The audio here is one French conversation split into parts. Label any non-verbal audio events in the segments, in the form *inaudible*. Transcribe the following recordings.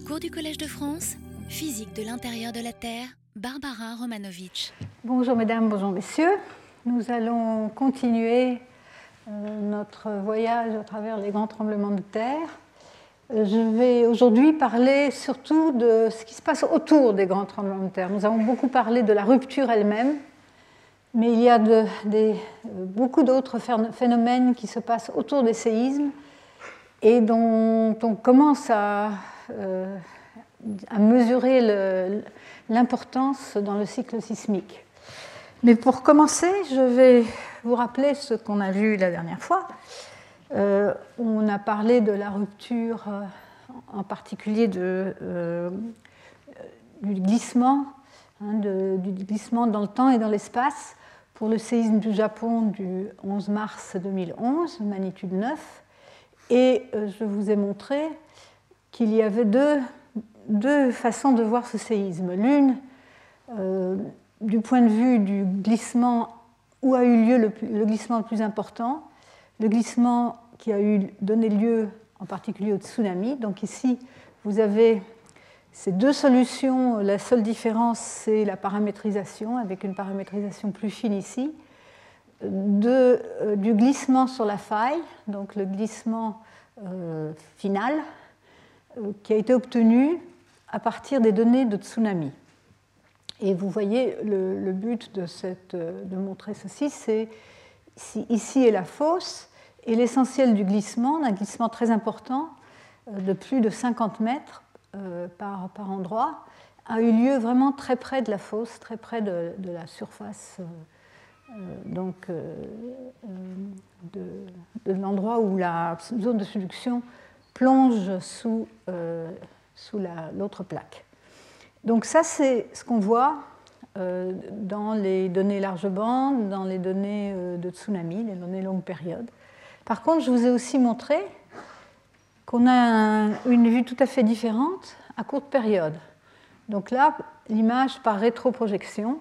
Cours du Collège de France, physique de l'intérieur de la Terre, Barbara Romanovitch. Bonjour mesdames, bonjour messieurs. Nous allons continuer euh, notre voyage à travers les grands tremblements de terre. Euh, je vais aujourd'hui parler surtout de ce qui se passe autour des grands tremblements de terre. Nous avons beaucoup parlé de la rupture elle-même, mais il y a des, beaucoup d'autres phénomènes qui se passent autour des séismes et dont on commence à, euh, à mesurer l'importance dans le cycle sismique. Mais pour commencer, je vais vous rappeler ce qu'on a vu la dernière fois. Euh, on a parlé de la rupture, euh, en particulier du glissement, hein, du glissement dans le temps et dans l'espace pour le séisme du Japon du 11 mars 2011, magnitude 9. Et je vous ai montré qu'il y avait deux, deux, façons de voir ce séisme. L'une, euh, du point de vue du glissement où a eu lieu le, glissement le plus important, le glissement qui a eu, donné lieu en particulier au tsunami. Donc ici, vous avez ces deux solutions. La seule différence, c'est la paramétrisation, avec une paramétrisation plus fine ici de, euh, du glissement sur la faille, donc le glissement euh, final, qui a été obtenu à partir des données de tsunami. Et vous voyez, le, but de, cette, de, montrer ceci, c'est ici, est la fosse, et l'essentiel du glissement, d'un glissement très important, de plus de 50 mètres par, endroit, a eu lieu vraiment très près de la fosse, très près de, de la surface euh, donc, euh, euh, de, l'endroit où la zone de subduction plonge sous, sous l'autre plaque. Donc ça, c'est ce qu'on voit dans les données large bande, dans les données de tsunami, les données longue période. Par contre, je vous ai aussi montré qu'on a une vue tout à fait différente à courte période. Donc là, l'image par rétroprojection,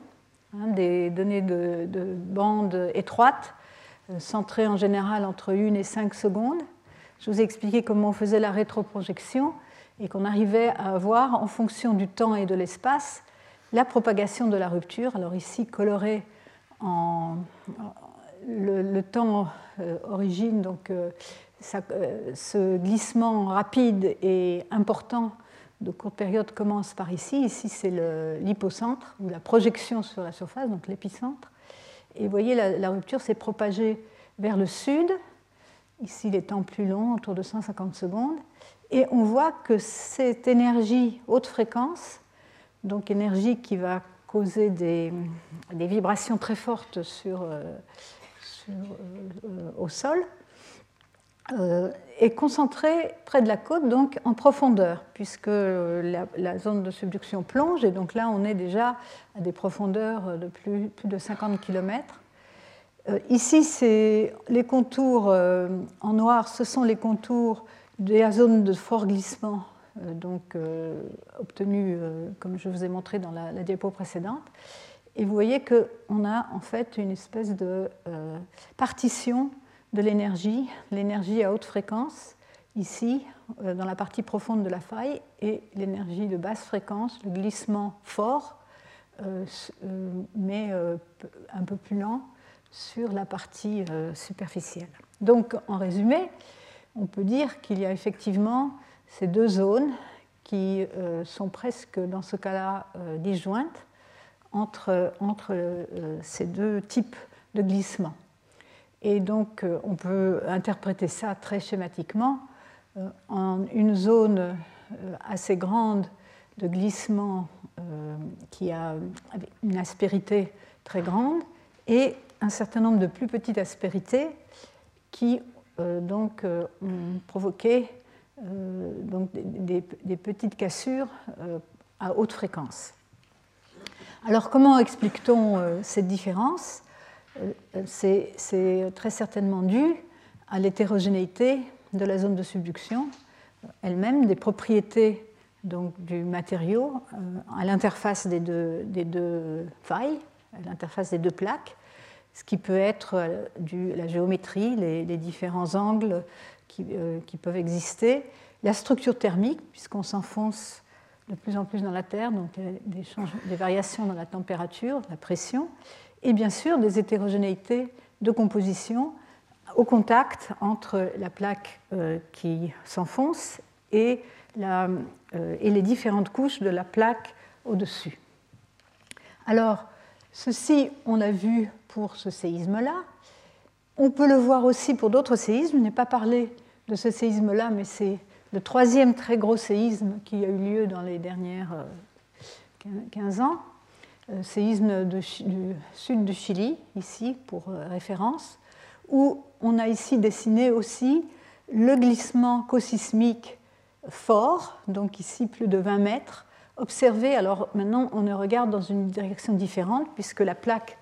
Hein, des données de, de bande étroite, euh, centrées en général entre 1 et 5 secondes. Je vous ai expliqué comment on faisait la rétroprojection et qu'on arrivait à voir, en fonction du temps et de l'espace, la propagation de la rupture. Alors ici, coloré en le, temps euh, origine, donc euh, ce glissement rapide et important de courte période commence par ici. Ici, c'est l'hypocentre, ou la projection sur la surface, donc l'épicentre. Et vous voyez, la, rupture s'est propagée vers le sud. Ici, les temps plus longs, autour de 150 secondes. Et on voit que cette énergie haute fréquence, donc énergie qui va causer des, vibrations très fortes sur, euh, euh, au sol, euh, est concentrée près de la côte, donc en profondeur, puisque la, zone de subduction plonge, et donc là on est déjà à des profondeurs de plus, plus de 50 km. Euh, ici, c'est les contours euh, en noir, ce sont les contours de la zone de fort glissement, donc obtenus, comme je vous ai montré dans la, diapo précédente. Et vous voyez qu'on a en fait une espèce de partition de l'énergie, l'énergie à haute fréquence, ici, euh, dans la partie profonde de la faille, et l'énergie de basse fréquence, le glissement fort, euh, euh, mais un peu plus lent sur la partie superficielle. Donc, en résumé, on peut dire qu'il y a effectivement ces deux zones qui sont presque, dans ce cas-là, disjointes entre, entre ces deux types de glissement. Et donc, euh, on peut interpréter ça très schématiquement euh, en une zone euh, assez grande de glissement qui a une aspérité très grande et un certain nombre de plus petites aspérités qui donc ont provoqué donc des, petites cassures à haute fréquence. Alors comment explique-t-on cette différence? Euh, c'est très certainement dû à l'hétérogénéité de la zone de subduction elle-même, des propriétés donc, du matériau euh, à l'interface des deux, failles, à l'interface des deux plaques, ce qui peut être euh, la géométrie, les, différents angles qui, qui, peuvent exister, la structure thermique, puisqu'on s'enfonce de plus en plus dans la Terre, donc des, des variations dans la température, la pression, et bien sûr des hétérogénéités de composition au contact entre la plaque euh, qui s'enfonce et, euh, et, les différentes couches de la plaque au-dessus. Alors, ceci, on l'a vu pour ce séisme-là. On peut le voir aussi pour d'autres séismes. Je n'ai pas parlé de ce séisme-là, mais c'est le troisième très gros séisme qui a eu lieu dans les dernières 15 euh, ans. séisme du sud du Chili, ici, pour référence où on a ici dessiné aussi le glissement cosismique fort, donc ici plus de 20 mètres, observé. Alors maintenant, on le regarde dans une direction différente, puisque la plaque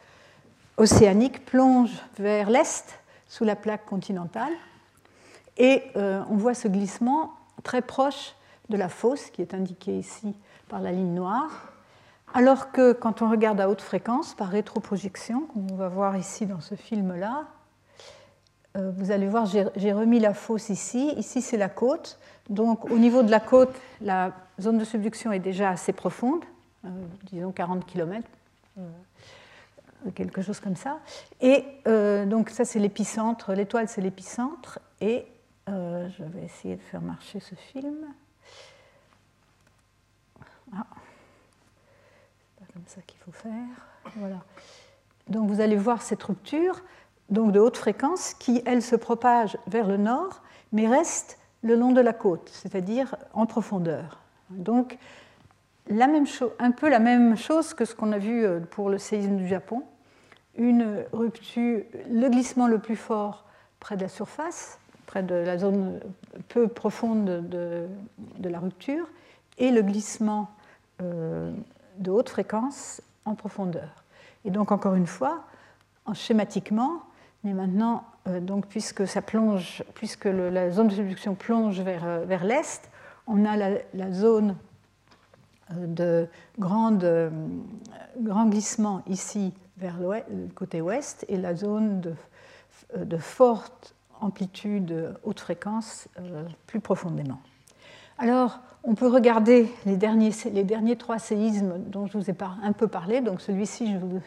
océanique plonge vers l'est sous la plaque continentale. Et euh, on voit ce glissement très proche de la fosse, qui est indiquée ici par la ligne noire. Alors que quand on regarde à haute fréquence, par rétroprojection, comme on va voir ici dans ce film-là, euh, vous allez voir, j'ai remis la fosse ici. Ici, c'est la côte. Donc, au niveau de la côte, la zone de subduction est déjà assez profonde, euh, disons 40 km, quelque chose comme ça. Et donc, ça, c'est l'épicentre. L'étoile, c'est l'épicentre. Et je vais essayer de faire marcher ce film. Ah. C'est pas comme ça qu'il faut faire. Voilà. Donc, vous allez voir cette rupture donc de haute fréquence, qui, elle, se propage vers le nord, mais reste le long de la côte, c'est-à-dire en profondeur. Donc, un peu la même chose que ce qu'on a vu euh, pour le séisme du Japon, une rupture, le glissement le plus fort près de la surface, près de la zone peu profonde de, la rupture, et le glissement euh, de haute fréquence en profondeur. Et donc, encore une fois, schématiquement, mais maintenant, euh, donc, puisque, la zone de subduction plonge vers, l'est, on a la, zone de grande, grand glissement ici vers le côté ouest et la zone de, forte amplitude haute fréquence plus profondément. Alors, on peut regarder les derniers, les derniers trois séismes dont je vous ai un peu parlé. Donc celui-ci, je ne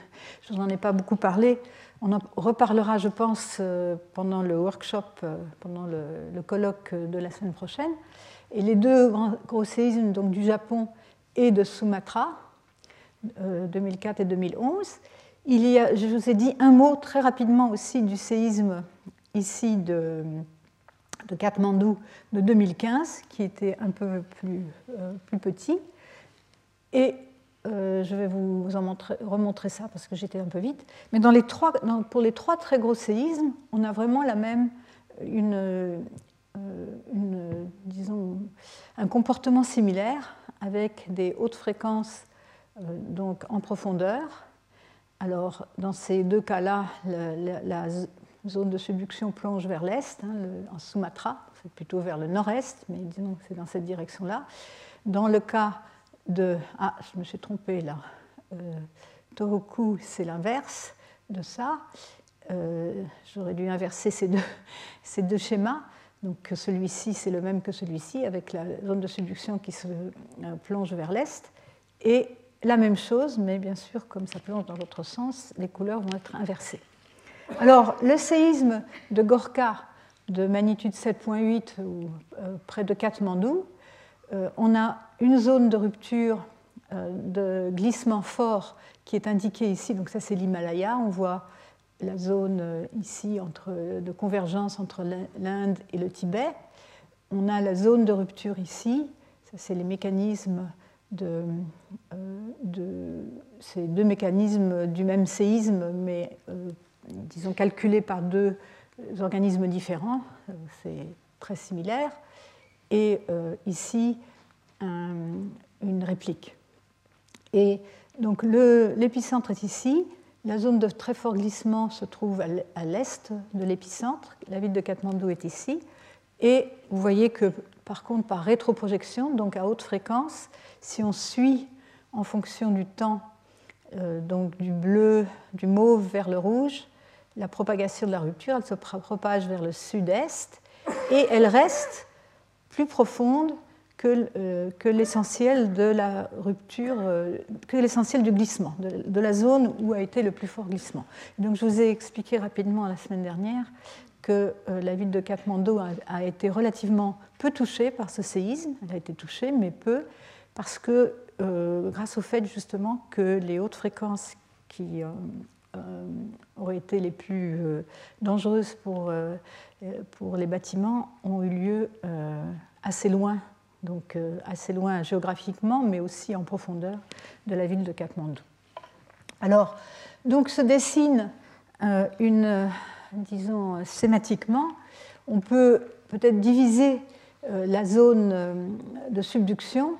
vous en ai pas beaucoup parlé, on en reparlera, je pense, euh, pendant le workshop, euh, pendant le, colloque de la semaine prochaine. Et les deux grands, gros séismes donc, du Japon et de Sumatra, 2004 euh, et 2011. Il y a, je vous ai dit un mot très rapidement aussi du séisme ici de, de Katmandou de 2015, qui était un peu plus, plus petit. Et euh, je vais vous en remontrer ça parce que j'étais un peu vite. Mais dans les trois, pour les trois très gros séismes, on a vraiment la même, euh, une, disons, un comportement similaire avec des hautes fréquences euh, donc en profondeur. Alors, dans ces deux cas-là, la, zone de subduction plonge vers l'est, hein, en Sumatra, c'est plutôt vers le nord-est, mais disons que c'est dans cette direction-là. Dans le cas de... Ah, je me suis trompée là. Euh, Toroku, c'est l'inverse de ça. Euh, j'aurais dû inverser ces deux, *laughs* ces deux schémas. Donc celui-ci, c'est le même que celui-ci, avec la zone de subduction qui se euh, plonge vers l'est. Et la même chose, mais bien sûr, comme ça plonge dans l'autre sens, les couleurs vont être inversées. Alors, le séisme de Gorka de magnitude 7.8 ou près de Katmandou, on a une zone de rupture euh, de glissement fort qui est indiquée ici. Donc ça c'est l'Himalaya. On voit la zone euh, ici de convergence entre l'Inde et le Tibet. On a la zone de rupture ici. C'est les mécanismes de, euh, de, ces deux mécanismes du même séisme, mais disons calculés par deux organismes différents. C'est très similaire. Et ici, une réplique. Et donc l'épicentre est ici. La zone de très fort glissement se trouve à l'est de l'épicentre. La ville de Katmandou est ici. Et vous voyez que, par contre, par rétroprojection, donc à haute fréquence, si on suit en fonction du temps, euh, donc du bleu, du mauve vers le rouge, la propagation de la rupture, elle se propage vers le sud-est et elle reste plus profonde que, euh, que l'essentiel de la rupture, euh, que l'essentiel du glissement, de, la zone où a été le plus fort glissement. Donc je vous ai expliqué rapidement la semaine dernière que euh, la ville de Katmandou a, a, été relativement peu touchée par ce séisme. Elle a été touchée, mais peu, parce que grâce au fait justement que les hautes fréquences qui auraient été les plus dangereuses pour les bâtiments ont eu lieu assez loin donc euh, assez loin géographiquement, mais aussi en profondeur de la ville de Katmandou. Alors, donc se dessine euh, une, disons, schématiquement, on peut peut-être diviser euh, la zone de subduction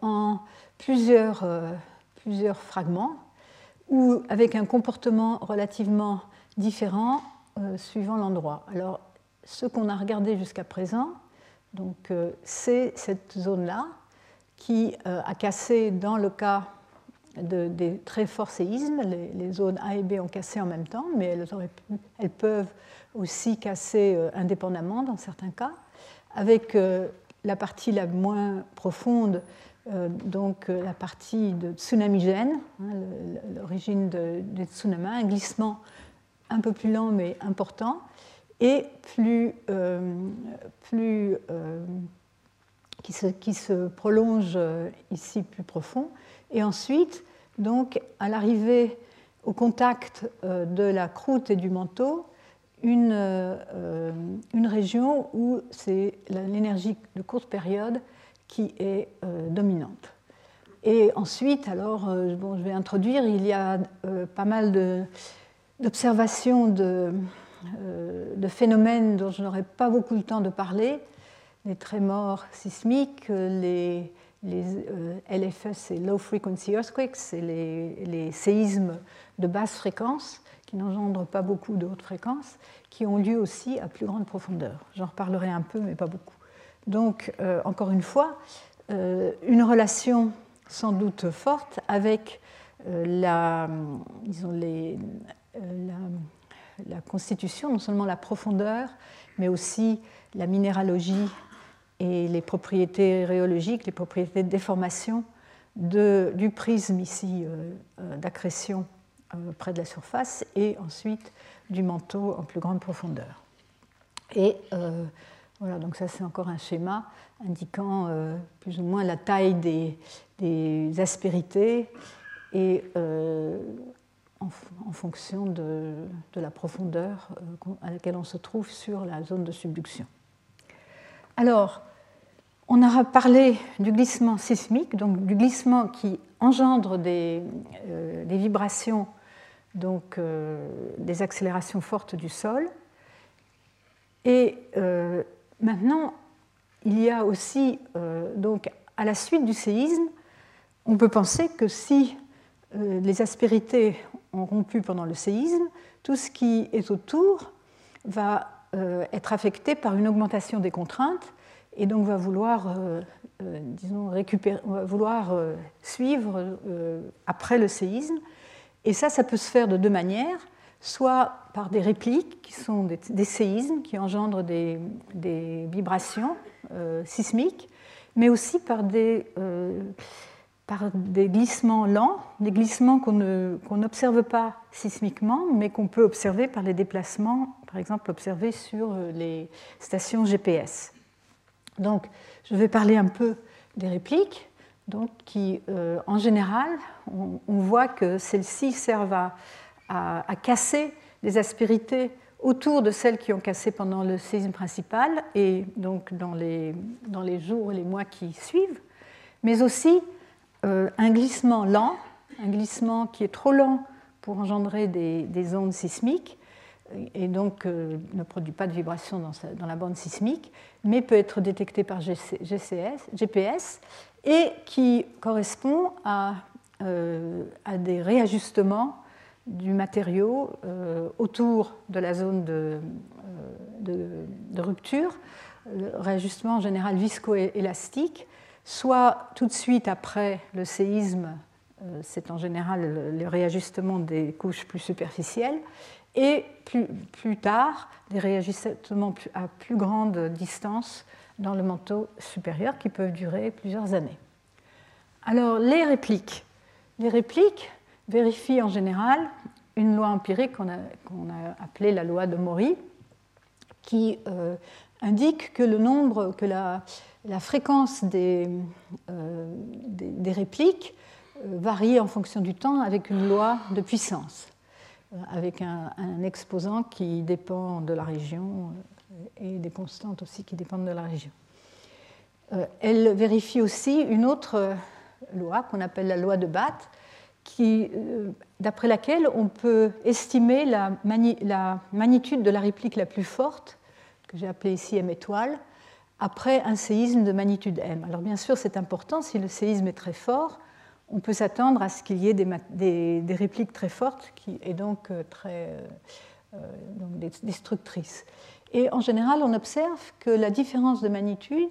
en plusieurs, plusieurs fragments, ou avec un comportement relativement différent suivant l'endroit. Alors, ce qu'on a regardé jusqu'à présent, donc euh, c'est cette zone-là qui euh, a cassé dans le cas des très forts séismes. Les, zones A et B ont cassé en même temps, mais elles, peuvent aussi casser euh, indépendamment dans certains cas. Avec la partie la moins profonde, donc la partie de tsunamigène, hein, l'origine des tsunamis, un glissement un peu plus lent mais important, et plus, euh, plus euh, qui, se, qui, se, prolonge euh, ici plus profond. Et ensuite, donc, à l'arrivée au contact de la croûte et du manteau, une, une région où c'est l'énergie de courte période qui est dominante. Et ensuite, alors, bon, je vais introduire, il y a pas mal d'observations de, de phénomènes dont je n'aurai pas beaucoup le temps de parler, les trémors sismiques, les, les euh, LFS et Low Frequency Earthquakes, c'est les, séismes de basse fréquence qui n'engendrent pas beaucoup de haute fréquence, qui ont lieu aussi à plus grande profondeur. J'en reparlerai un peu, mais pas beaucoup. Donc, euh, encore une fois, une relation sans doute forte avec la, disons les, la la constitution, non seulement la profondeur, mais aussi la minéralogie et les propriétés rhéologiques, les propriétés de déformation du prisme ici euh, euh, d'accrétion euh, près de la surface et ensuite du manteau en plus grande profondeur. Et voilà, donc ça c'est encore un schéma indiquant plus ou moins la taille des, des aspérités et en, fonction de, la profondeur euh, à laquelle on se trouve sur la zone de subduction. Alors, on aura parlé du glissement sismique, donc du glissement qui engendre des, euh, vibrations, donc euh, des accélérations fortes du sol. Et maintenant, il y a aussi, donc, à la suite du séisme, on peut penser que si les aspérités ont rompu pendant le séisme, tout ce qui est autour va euh, être affecté par une augmentation des contraintes et donc va vouloir, euh, euh, disons, récupérer, va vouloir suivre après le séisme. Et ça, ça peut se faire de deux manières, soit par des répliques qui sont des, séismes qui engendrent des vibrations sismiques, mais aussi par des par des glissements lents, des glissements qu'on n'observe pas sismiquement, mais qu'on peut observer par les déplacements, par exemple observés sur euh, les stations GPS. Donc, je vais parler un peu des répliques, donc, qui, euh, en général, on, voit que celles-ci servent à, à, casser les aspérités autour de celles qui ont cassé pendant le séisme principal et donc dans les, dans les jours et les mois qui suivent, mais aussi un glissement lent, un glissement qui est trop lent pour engendrer des, ondes sismiques et donc euh, ne produit pas de vibration dans, la bande sismique, mais peut être détecté par GPS et qui correspond à, euh, des réajustements du matériau autour de la zone de, de rupture, réajustement en général viscoélastique, soit tout de suite après le séisme, euh, c'est en général le réajustement des couches plus superficielles, et plus, tard des réagissements à plus grande distance dans le manteau supérieur qui peuvent durer plusieurs années. Alors les répliques. Les répliques vérifient en général une loi empirique qu'on a, a, appelée la loi de Maury, qui euh, indique que le nombre, que la, la fréquence des, euh, répliques euh, varie en fonction du temps avec une loi de puissance, avec un, exposant qui dépend de la région et des constantes aussi qui dépendent de la région. elle vérifie aussi une autre loi qu'on appelle la loi de Bath, d'après laquelle on peut estimer la, la, magnitude de la réplique la plus forte, que j'ai appelée ici M étoile, après un séisme de magnitude M. Alors bien sûr, c'est important, si le séisme est très fort, on peut s'attendre à ce qu'il y ait des, répliques très fortes qui, et donc euh, très euh, euh, donc destructrices. Et en général, on observe que la différence de magnitude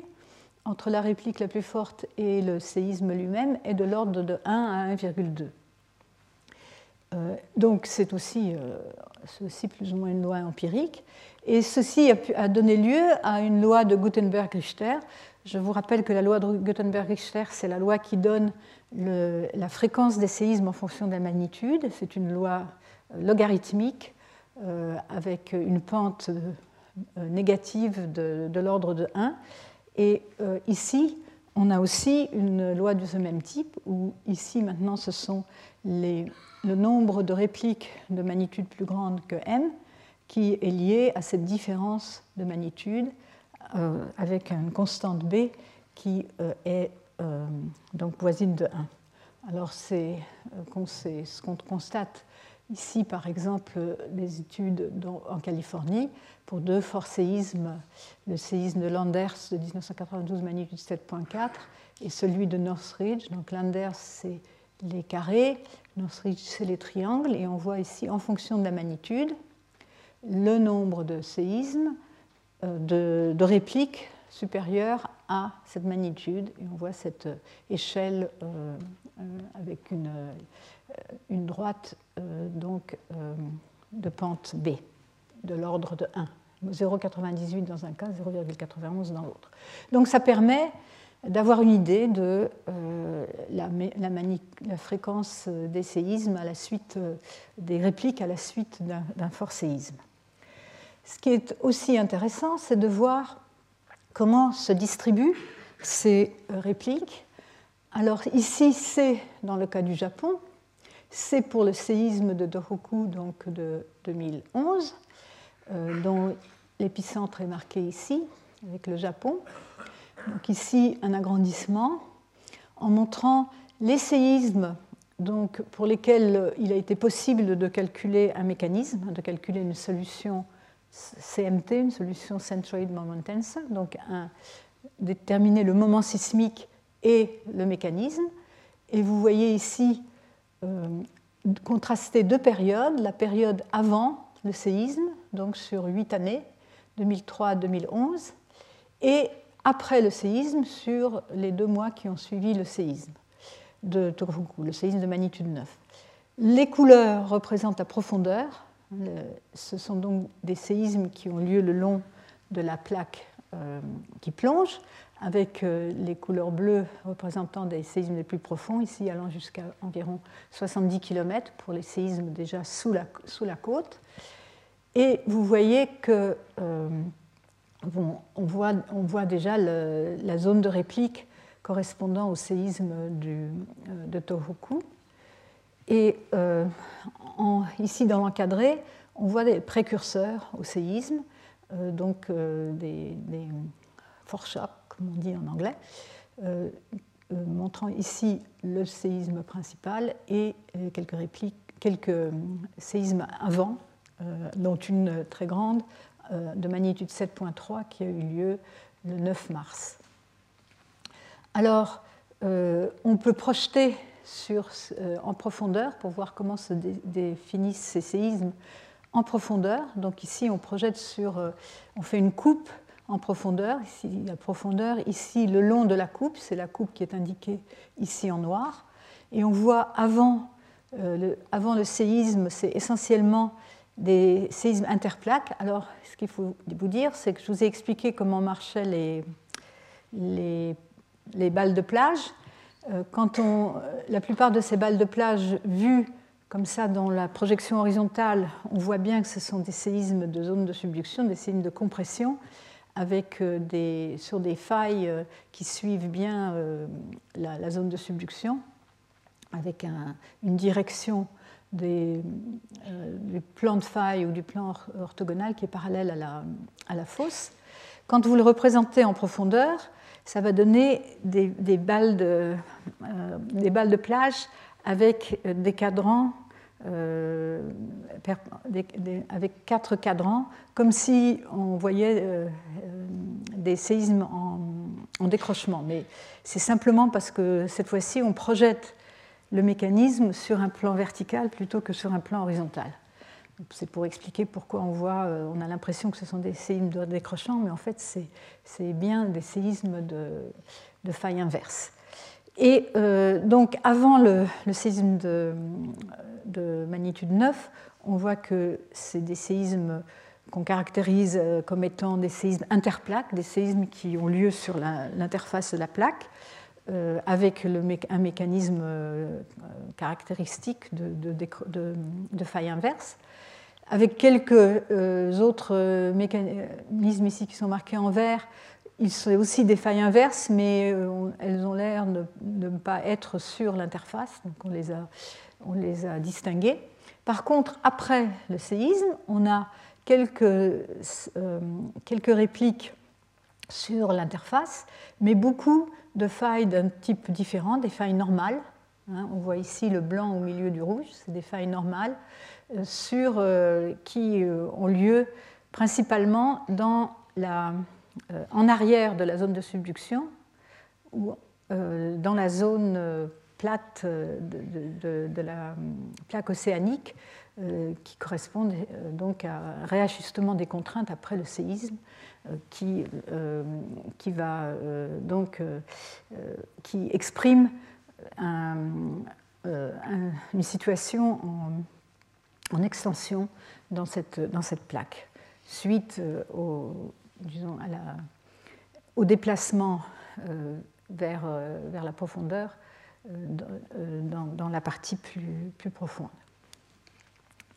entre la réplique la plus forte et le séisme lui-même est de l'ordre de 1 à 1,2. donc c'est aussi, plus ou moins une loi empirique. Et ceci a, donné lieu à une loi de Gutenberg-Richter. Je vous rappelle que la loi de Gutenberg-Richter, c'est la loi qui donne la fréquence des séismes en fonction de la magnitude. C'est une loi euh, logarithmique euh, avec une pente euh, négative de, l'ordre de 1. Et ici, on a aussi une loi de ce même type, où ici maintenant ce sont le nombre de répliques de magnitude plus grande que m qui est lié à cette différence de magnitude euh, avec une constante b qui euh, est euh, donc voisine de 1. Alors c'est ce qu'on constate ici, par exemple, les études en Californie pour deux forts séismes, le séisme de Landers de 1992 magnitude 7.4 et celui de Northridge. Donc Landers c'est les carrés, Northridge c'est les triangles et on voit ici en fonction de la magnitude le nombre de séismes, euh, de, répliques supérieures à cette magnitude. Et on voit cette échelle euh, euh, avec une, droite donc, de pente B, de l'ordre de 1. 0,98 dans un cas, 0,91 dans l'autre. Donc ça permet d'avoir une idée de la, fréquence des séismes à la suite des répliques à la suite d'un fort séisme. Ce qui est aussi intéressant, c'est de voir comment se distribuent ces répliques. Alors ici, c'est dans le cas du Japon, c'est pour le séisme de Dohoku donc de 2011, euh, dont l'épicentre est marqué ici, avec le Japon. Donc ici, un agrandissement en montrant les séismes donc, pour lesquels il a été possible de calculer un mécanisme, de calculer une solution CMT, une solution centroid moment tensor, donc déterminer le moment sismique et le mécanisme. Et vous voyez ici euh, contraster deux périodes, la période avant le séisme, donc sur huit années, 2003 2011, et après le séisme sur les deux mois qui ont suivi le séisme de Tohoku, le séisme de magnitude 9. Les couleurs représentent la profondeur, ce sont donc des séismes qui ont lieu le long de la plaque euh, qui plonge, avec euh, les couleurs bleues représentant des séismes les plus profonds, ici allant jusqu'à environ 70 km pour les séismes déjà sous la, sous la côte. Et vous voyez que euh, on, voit, on, voit, déjà la zone de réplique correspondant au séisme de Tohoku. Et ici, dans l'encadré, on voit des précurseurs au séisme, euh, donc euh, des, des foreshots, comme on dit en anglais, euh, montrant ici le séisme principal et quelques répliques, quelques séismes avant, dont une très grande de magnitude 7.3 qui a eu lieu le 9 mars. Alors, on peut projeter euh, en profondeur pour voir comment se définissent ces séismes en profondeur. Donc ici, on projette sur, euh, on fait une coupe en profondeur, ici la profondeur, ici le long de la coupe, c'est la coupe qui est indiquée ici en noir. Et on voit avant, euh, le, avant le séisme, c'est essentiellement des séismes interplaques. Alors, ce qu'il faut vous dire, c'est que je vous ai expliqué comment marchaient les, les, les balles de plage. Euh, quand on, la plupart de ces balles de plage vues comme ça dans la projection horizontale, on voit bien que ce sont des séismes de zone de subduction, des séismes de compression, avec euh, des, sur des failles euh, qui suivent bien la, zone de subduction, avec une direction des, du plan de faille ou du plan orthogonal qui est parallèle à la, à la fosse. Quand vous le représentez en profondeur, ça va donner des, balles, de, euh, des balles de plage avec des cadrans, euh, avec quatre cadrans, comme si on voyait euh, des séismes en, en décrochement. Mais c'est simplement parce que cette fois-ci, on projette le mécanisme sur un plan vertical plutôt que sur un plan horizontal. C'est pour expliquer pourquoi on voit, euh, on a l'impression que ce sont des séismes de décrochant, mais en fait, c'est bien des séismes de, faille inverse. Et euh, donc, avant le, séisme de, de, magnitude 9, on voit que c'est des séismes qu'on caractérise euh, comme étant des séismes interplaques, des séismes qui ont lieu sur l'interface de la plaque, avec un mécanisme caractéristique de, de, de, faille inverse avec quelques euh, autres euh, mécanismes ici qui sont marqués en vert. Il sont aussi des failles inverses, mais euh, elles ont l'air de, ne pas être sur l'interface, donc on les, a, on les a distinguées. Par contre, après le séisme, on a quelques, quelques répliques sur l'interface, mais beaucoup de failles d'un type différent, des failles normales. Hein. on voit ici le blanc au milieu du rouge, c'est des failles normales sur, euh, qui euh, ont lieu principalement euh, en arrière de la zone de subduction ou dans la zone plate de, la plaque océanique qui correspond donc à un réajustement des contraintes après le séisme qui, qui va donc qui exprime une situation en en extension dans cette, plaque, suite euh, au, déplacement euh, vers, euh, vers, la profondeur dans, dans, la partie plus, plus profonde.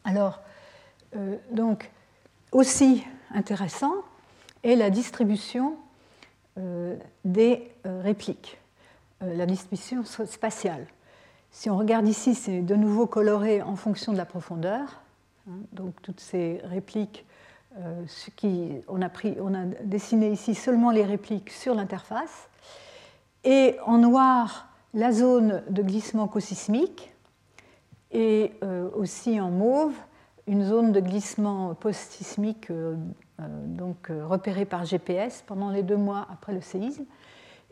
Alors, donc, aussi intéressant est la distribution des répliques, la distribution spatiale. Si on regarde ici, c'est de nouveau coloré en fonction de la profondeur. Hein, donc toutes ces répliques, euh, qui, on, a pris, on a dessiné ici seulement les répliques sur l'interface. Et en noir, la zone de glissement cosismique. Et euh, aussi en mauve, une zone de glissement post-sismique euh, repérée par GPS pendant les deux mois après le séisme.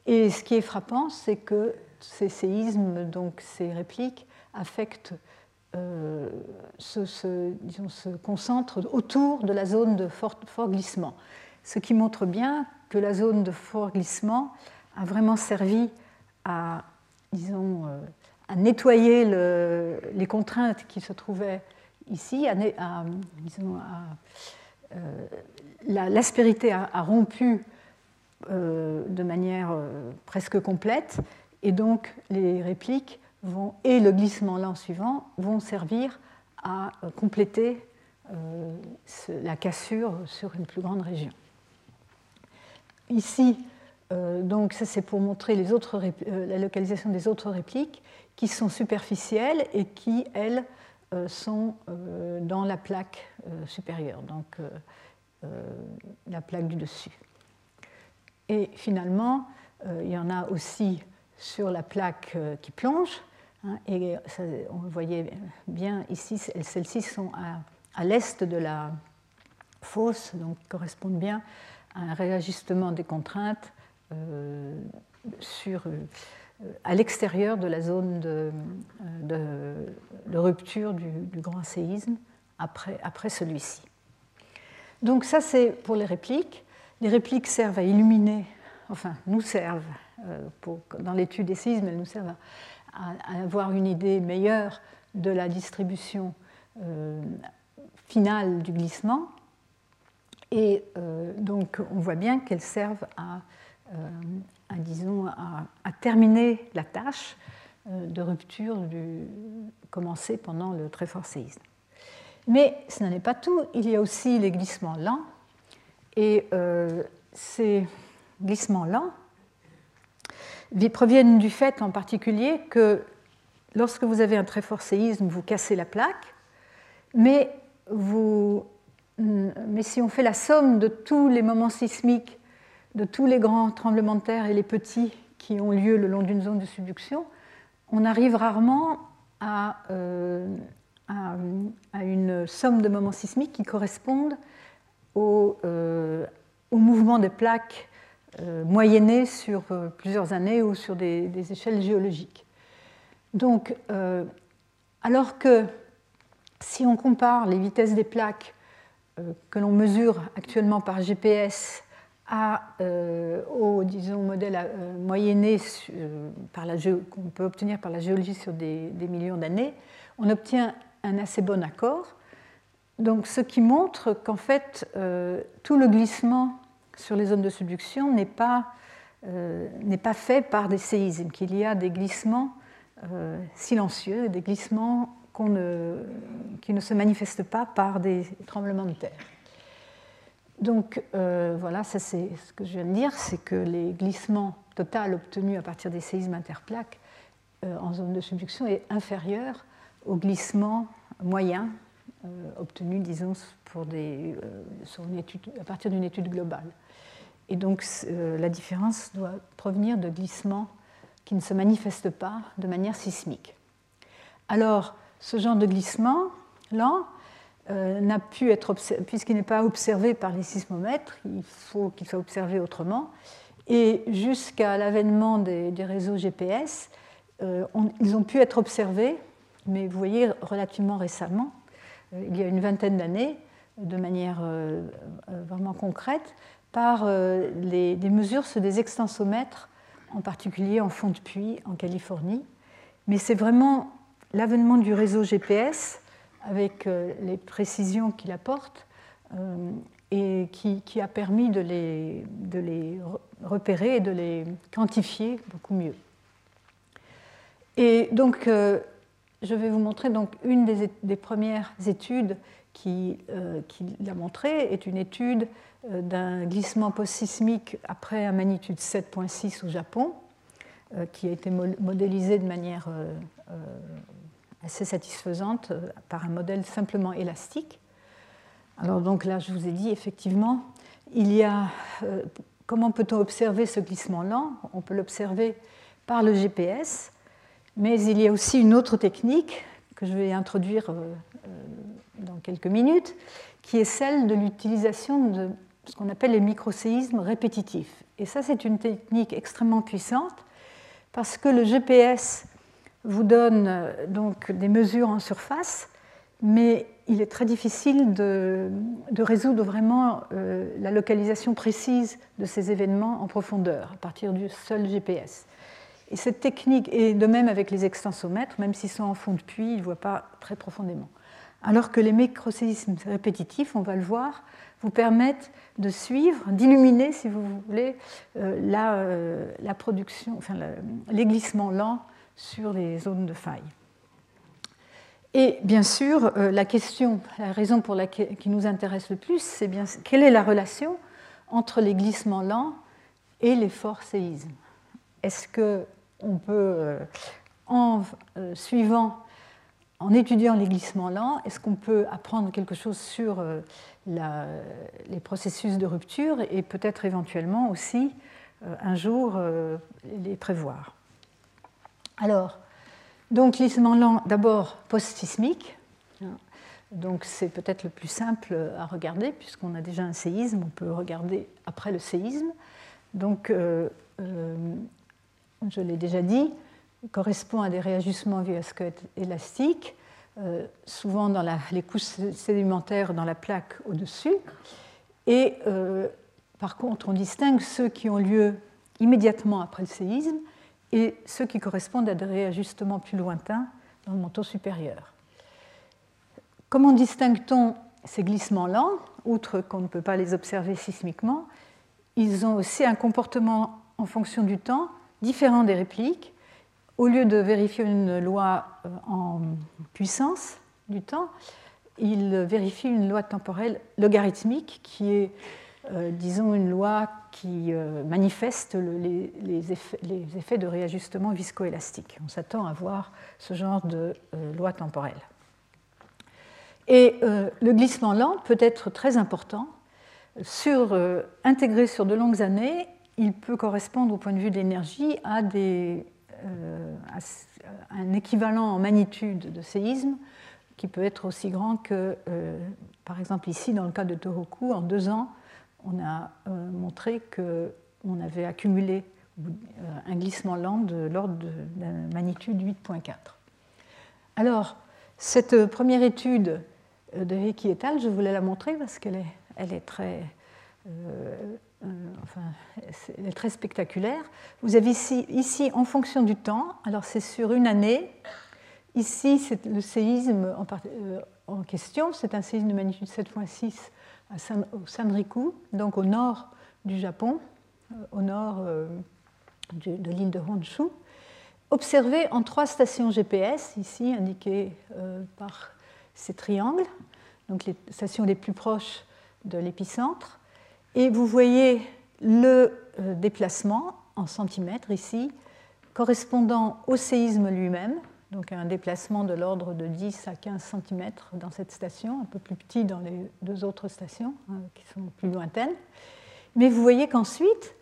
Et ce qui est frappant, c'est que ces séismes, donc ces répliques, affectent, euh, se, concentrent autour de la zone de fort, glissement. Ce qui montre bien que la zone de fort glissement a vraiment servi à, disons, euh, à nettoyer le, les contraintes qui se trouvaient ici, à, à, disons, euh, l'aspérité a, rompu de manière presque complète et donc les répliques vont, et le glissement lent suivant vont servir à euh, compléter euh, la cassure sur une plus grande région. Ici, euh, donc ça c'est pour montrer les autres, la localisation des autres répliques qui sont superficielles et qui, elles, sont dans la plaque supérieure, donc la plaque du dessus. Et finalement, il y en a aussi sur la plaque euh, qui plonge. Hein, et on le voyait bien ici, celles-ci sont à, l'est de la fosse, donc correspondent bien à un réajustement des contraintes euh, sur, euh, à l'extérieur de la zone de, rupture du, grand séisme après, après celui-ci. Donc ça, c'est pour les répliques. Les répliques servent à illuminer, enfin, nous servent euh, dans l'étude des séismes, elles nous servent à, avoir une idée meilleure de la distribution euh, finale du glissement. Et donc on voit bien qu'elles servent à, disons, à, terminer la tâche de rupture commencée pendant le très fort séisme. Mais ce n'en est pas tout, il y a aussi les glissements lents. Et ces glissements lents proviennent du fait en particulier que lorsque vous avez un très fort séisme, vous cassez la plaque, mais, vous, mais si on fait la somme de tous les moments sismiques, de tous les grands tremblements de terre et les petits qui ont lieu le long d'une zone de subduction, on arrive rarement à, euh, une somme de moments sismiques qui correspondent au, euh, au mouvement des plaques euh, moyennée sur euh, plusieurs années ou sur des, échelles géologiques. Donc, euh, alors que si on compare les vitesses des plaques que l'on mesure actuellement par GPS à, au disons, modèle moyenné qu'on peut obtenir par la géologie sur des, des millions d'années, on obtient un assez bon accord. Donc, ce qui montre qu'en fait, tout le glissement sur les zones de subduction n'est pas, euh, pas fait par des séismes, qu'il y a des glissements euh, silencieux, des glissements qui ne se manifestent pas par des tremblements de terre. Donc euh, voilà, ça c'est ce que je viens de dire, c'est que les glissements total obtenus à partir des séismes interplaques en zone de subduction est inférieur au glissement moyen obtenu, disons, pour des, à partir d'une étude globale. Et donc euh, la différence doit provenir de glissements qui ne se manifestent pas de manière sismique. Alors, ce genre de glissement lent euh, n'a pu être puisqu'il n'est pas observé par les sismomètres, il faut qu'il soit observé autrement. Et jusqu'à l'avènement des, réseaux GPS, euh, ils ont pu être observés, mais vous voyez relativement récemment, il y a une vingtaine d'années, de manière vraiment concrète, par euh, des mesures sur des extensomètres, en particulier en fond de puits en Californie. Mais c'est vraiment l'avènement du réseau GPS, avec euh, les précisions qu'il apporte, euh, et qui, a permis de les, les, repérer et de les quantifier beaucoup mieux. Et donc, je vais vous montrer donc une des premières études qui, qui l'a montré, est une étude euh, d'un glissement post-sismique après un magnitude 7.6 au Japon, euh, qui a été modélisé de manière euh, assez satisfaisante par un modèle simplement élastique. Alors donc là, je vous ai dit, effectivement, il y a... Comment peut-on observer ce glissement lent On peut l'observer par le GPS, mais il y a aussi une autre technique que je vais introduire dans quelques minutes, qui est celle de l'utilisation de ce qu'on appelle les microséismes répétitifs. Et ça, c'est une technique extrêmement puissante parce que le GPS vous donne euh, donc des mesures en surface, mais il est très difficile de, résoudre vraiment euh, la localisation précise de ces événements en profondeur à partir du seul GPS. Et cette technique, et de même avec les extensomètres, même s'ils sont en fond de puits, ils ne voient pas très profondément. Alors que les microséismes répétitifs, on va le voir, vous permettent de suivre, d'illuminer, si vous voulez, euh, la, euh, la, production, enfin, les glissements lents sur les zones de faille. Et bien sûr, euh, la question, la raison qui nous intéresse le plus, c'est bien quelle est la relation entre les glissements lents et les forts séismes? Est-ce que on peut, en suivant en étudiant les glissements lents, est-ce qu'on peut apprendre quelque chose sur euh, les processus de rupture et peut-être éventuellement aussi euh, un jour euh, les prévoir? Alors, donc glissement lent d'abord post-sismique. Donc c'est peut-être le plus simple à regarder puisqu'on a déjà un séisme, on peut regarder après le séisme. Donc je l'ai déjà dit, correspond à des réajustements visqueux élastiques, euh, souvent dans les couches sédimentaires dans la plaque au-dessus. Et euh, par contre, on distingue ceux qui ont lieu immédiatement après le séisme et ceux qui correspondent à des réajustements plus lointains dans le manteau supérieur. Comment distingue-t-on ces glissements lents, outre qu'on ne peut pas les observer sismiquement, ils ont aussi un comportement en fonction du temps différent des répliques. Au lieu de vérifier une loi euh, en puissance du temps, ils vérifient une loi temporelle logarithmique qui est, euh, disons, une loi qui euh, manifeste les, effets, de réajustement viscoélastique. On s'attend à voir ce genre de loi temporelle. Et le glissement lent peut être très important sur, intégré sur de longues années, il peut correspondre au point de vue de l'énergie à, des, un équivalent en magnitude de séisme qui peut être aussi grand que, euh, par exemple ici, dans le cas de Tohoku, en deux ans, on a montré qu'on avait accumulé un glissement lent de l'ordre de, la magnitude 8.4. Alors, cette première étude de Ricky et al., je voulais la montrer parce qu'elle est elle est très, euh, euh, enfin, est très spectaculaire. Vous avez ici, ici, en fonction du temps, alors c'est sur une année, ici c'est le séisme en, euh, en question, c'est un séisme de magnitude 7.6 au Sanriku, donc au nord du Japon, au nord de l'île de Honshu, observé en trois stations GPS, ici indiquées par ces triangles. Donc les stations les plus proches de l'épicentre. Et vous voyez le euh, déplacement en centimètres ici, correspondant au séisme lui-même, donc un déplacement de l'ordre de 10 à 15 cm dans cette station, un peu plus petit dans les deux autres stations hein, qui sont plus lointaines. Mais vous voyez qu'ensuite,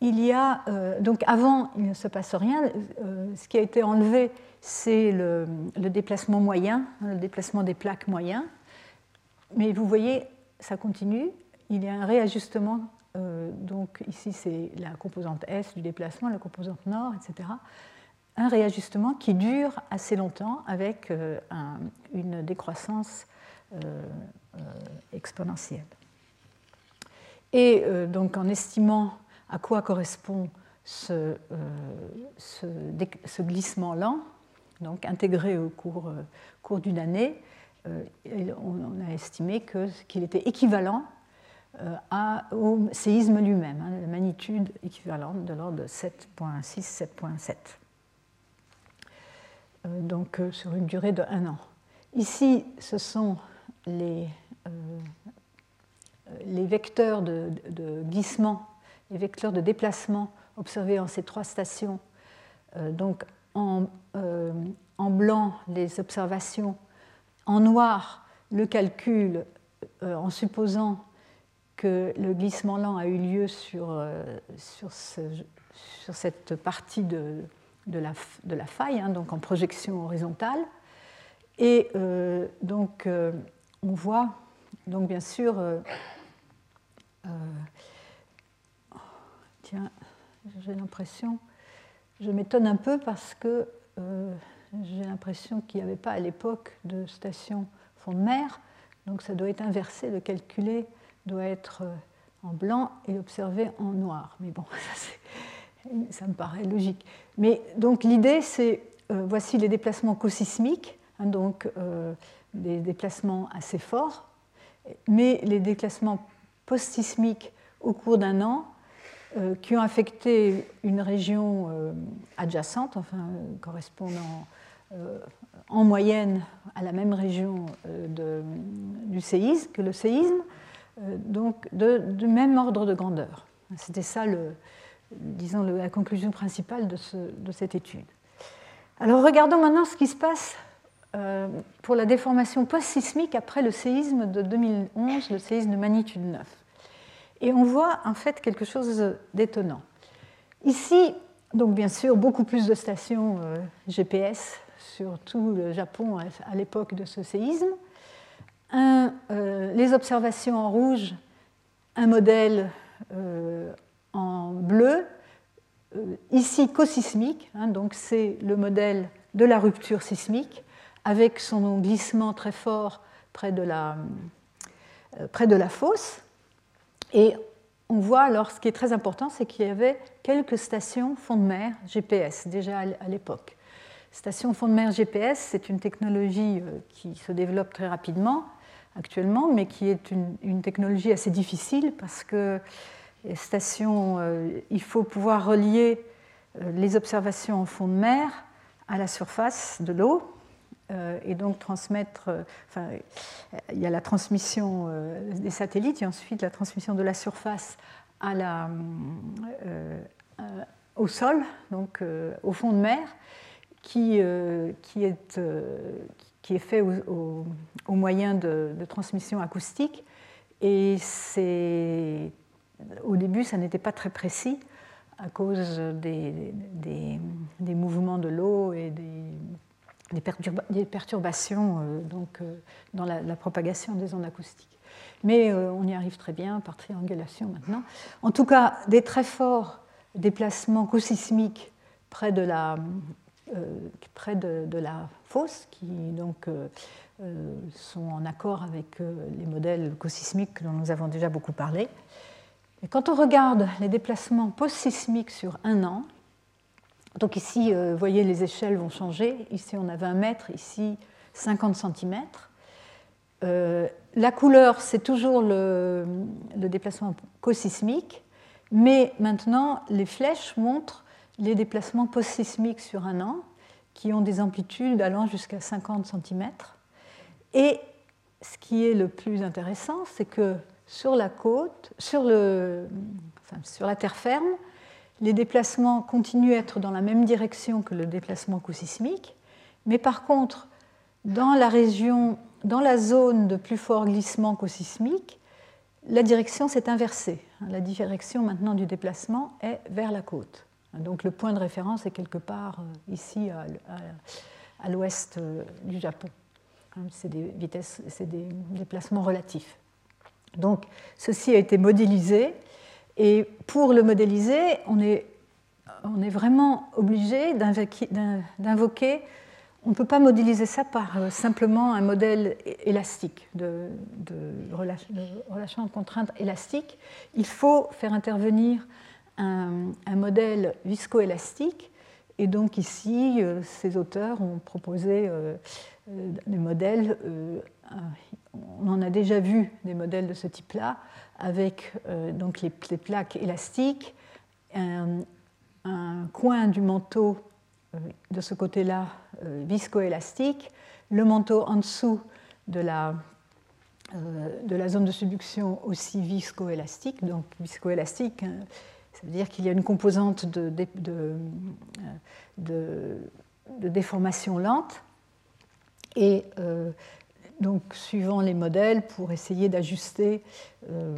il y a, euh, donc avant, il ne se passe rien. Euh, ce qui a été enlevé, c'est le, déplacement moyen, le déplacement des plaques moyens. Mais vous voyez, ça continue. Il y a un réajustement. Euh, donc ici, c'est la composante S du déplacement, la composante nord, etc. Un réajustement qui dure assez longtemps avec euh, une décroissance euh, exponentielle. Et donc en estimant à quoi correspond ce, glissement lent, donc intégré au cours, d'une année, on a estimé qu'il était équivalent euh, au séisme lui-même, hein, la magnitude équivalente de l'ordre de 7.6, 7.7. Euh, donc sur une durée de un an. Ici, ce sont les, les vecteurs de, glissement, les vecteurs de déplacement observés en ces trois stations. donc en, en blanc, les observations en noir le calcul euh, en supposant que le glissement lent a eu lieu sur, euh, sur, cette partie de, de, la, de faille, hein, donc en projection horizontale. Et euh, donc on voit, donc bien sûr, tiens, j'ai l'impression, je m'étonne un peu parce que j'ai l'impression qu'il n'y avait pas à l'époque de station fond de mer, donc ça doit être inversé, le calculé doit être euh, en blanc et observé en noir. Mais bon, *laughs* ça, me paraît logique. Mais donc l'idée, c'est, euh, voici les déplacements cosismiques, hein, donc euh, des déplacements assez forts, mais les déplacements post-sismiques au cours d'un an qui ont affecté une région adjacente, enfin correspondant en moyenne à la même région du séisme que le séisme, donc de, du même ordre de grandeur. C'était ça, le, disons, la conclusion principale de, ce, de, cette étude. Alors regardons maintenant ce qui se passe pour la déformation post-sismique après le séisme de 2011, le séisme de magnitude 9. Et on voit en fait quelque chose d'étonnant. Ici, donc bien sûr, beaucoup plus de stations GPS sur tout le Japon à l'époque de ce séisme. Euh, les observations en rouge, un modèle euh, en bleu, euh, ici cosismique, hein, donc c'est le modèle de la rupture sismique, avec son glissement très fort près de la, près de la fosse. Et on voit alors ce qui est très important, c'est qu'il y avait quelques stations fond de mer GPS déjà à l'époque. Station fond de mer GPS, c'est une technologie qui se développe très rapidement actuellement, mais qui est une, technologie assez difficile parce que station, il faut pouvoir relier les observations en fond de mer à la surface de l'eau et donc transmettre, enfin, il y a la transmission des satellites et ensuite la transmission de la surface à la, au sol, donc au fond de mer, qui, qui, est, qui est fait au, moyen de, transmission acoustique. Et au début, ça n'était pas très précis à cause des, des, mouvements de l'eau et des, perturbations euh, donc, euh, dans la, propagation des ondes acoustiques. Mais euh, on y arrive très bien par triangulation maintenant. En tout cas, des très forts déplacements co-sismiques près de la, près de, la fosse, qui donc sont en accord avec les modèles cosismiques dont nous avons déjà beaucoup parlé. Et quand on regarde les déplacements post-sismiques sur un an, donc ici, vous voyez, les échelles vont changer. Ici, on a 20 mètres, ici, 50 cm. la couleur, c'est toujours le, le déplacement co-sismique, mais maintenant, les flèches montrent les déplacements post-sismiques sur un an, qui ont des amplitudes allant jusqu'à 50 cm. Et ce qui est le plus intéressant, c'est que sur la côte, sur, la terre ferme, les déplacements continuent à être dans la même direction que le déplacement co-sismique, mais par contre, dans la région, dans la zone de plus fort glissement co-sismique, la direction s'est inversée. La direction maintenant du déplacement est vers la côte. Donc le point de référence est quelque part euh, ici à, l'ouest euh, du Japon. Hein, c'est des vitesses, c'est des déplacements relatifs. Donc ceci a été modélisé et pour le modéliser, on est, on est vraiment obligé d'invoquer, on ne peut pas modéliser ça par euh, simplement un modèle élastique, de, de relâchement de contraintes élastiques. Il faut faire intervenir un, modèle viscoélastique. Et donc ici, euh, ces auteurs ont proposé euh, euh, des modèles, on en a déjà vu des modèles de ce type-là, avec donc les, plaques élastiques, un, coin du manteau de ce côté-là viscoélastique, le manteau en dessous de la, de la zone de subduction aussi viscoélastique, donc viscoélastique, hein, ça veut dire qu'il y a une composante de, déformation lente. Et euh, donc, suivant les modèles, pour essayer d'ajuster euh,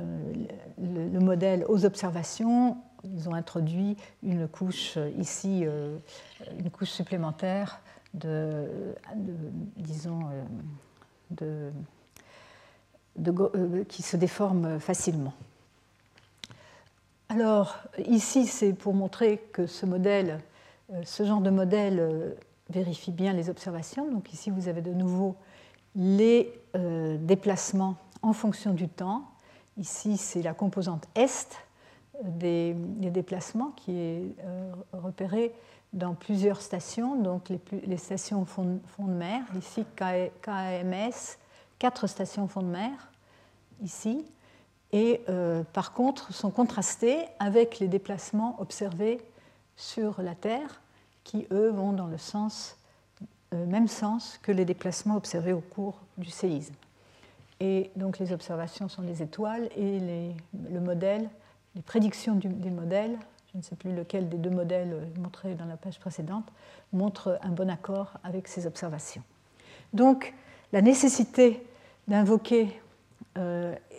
euh, le, modèle aux observations, ils ont introduit une couche ici, une couche supplémentaire de, disons, qui se déforme facilement. Alors, ici, c'est pour montrer que ce euh, genre de modèle euh, vérifie bien les observations. Donc ici, vous avez de nouveau les euh, déplacements en fonction du temps. Ici, c'est la composante est des, déplacements qui est repérée dans plusieurs stations, donc les, stations fond, fond, de mer, ici KMS, quatre stations fond de mer, ici, et euh, par contre sont contrastés avec les déplacements observés sur la Terre, qui eux vont dans le euh, même sens que les déplacements observés au cours du séisme. Et donc les observations sont les étoiles et le modèle, les prédictions des modèles, je ne sais plus lequel des deux modèles montrés dans la page précédente, montrent un bon accord avec ces observations. Donc la nécessité d'invoquer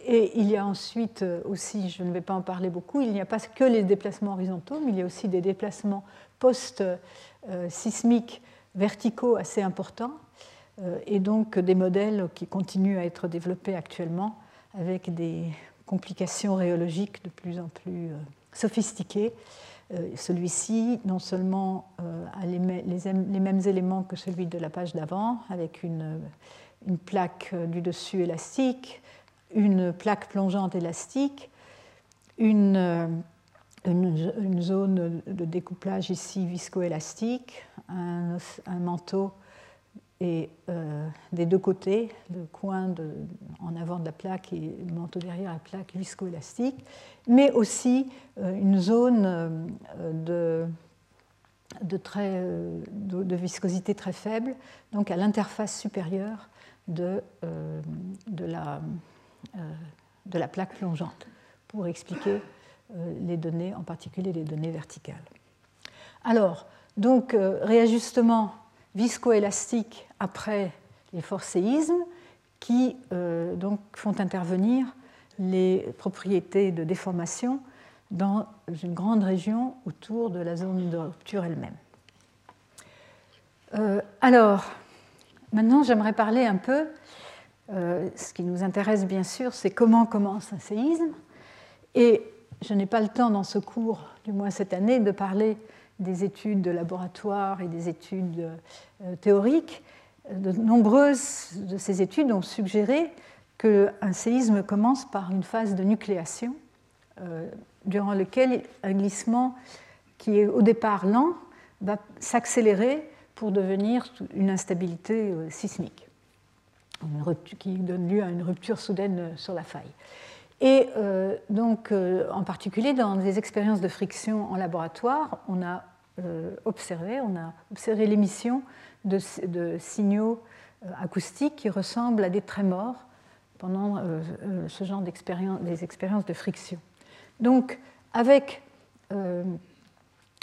et il y a ensuite euh, aussi, je ne vais pas en parler beaucoup, il n'y a pas que les déplacements horizontaux, mais il y a aussi des déplacements post-sismiques verticaux assez importants, euh, et donc des modèles qui continuent à être développés actuellement avec des complications rhéologiques de plus en plus euh, sophistiquées. Celui-ci, non seulement a les, mêmes éléments que celui de la page d'avant, avec une, une plaque du dessus élastique, une plaque plongeante élastique, une, une, zone de découplage ici viscoélastique, un, un manteau et des deux côtés, le coin en avant de la plaque et le manteau derrière la plaque viscoélastique, mais aussi une zone de, de, viscosité très faible, donc à l'interface supérieure de, de, la, de la plaque plongeante, pour expliquer les données, en particulier les données verticales. Alors, donc, réajustement viscoélastiques après les forts séismes qui euh, donc font intervenir les propriétés de déformation dans une grande région autour de la zone de rupture elle-même. Euh, alors, maintenant j'aimerais parler un peu, euh, ce qui nous intéresse bien sûr, c'est comment commence un séisme. Et je n'ai pas le temps dans ce cours, du moins cette année, de parler des études de laboratoire et des études euh, théoriques, de nombreuses de ces études ont suggéré qu'un séisme commence par une phase de nucléation, euh, durant laquelle un glissement qui est au départ lent va s'accélérer pour devenir une instabilité sismique, qui donne lieu à une rupture soudaine sur la faille. Et donc, en particulier dans des expériences de friction en laboratoire, on a observé, on a observé l'émission de, signaux euh, acoustiques qui ressemblent à des trémors pendant euh, euh, ce genre d'expérience, des expériences de friction. Donc, avec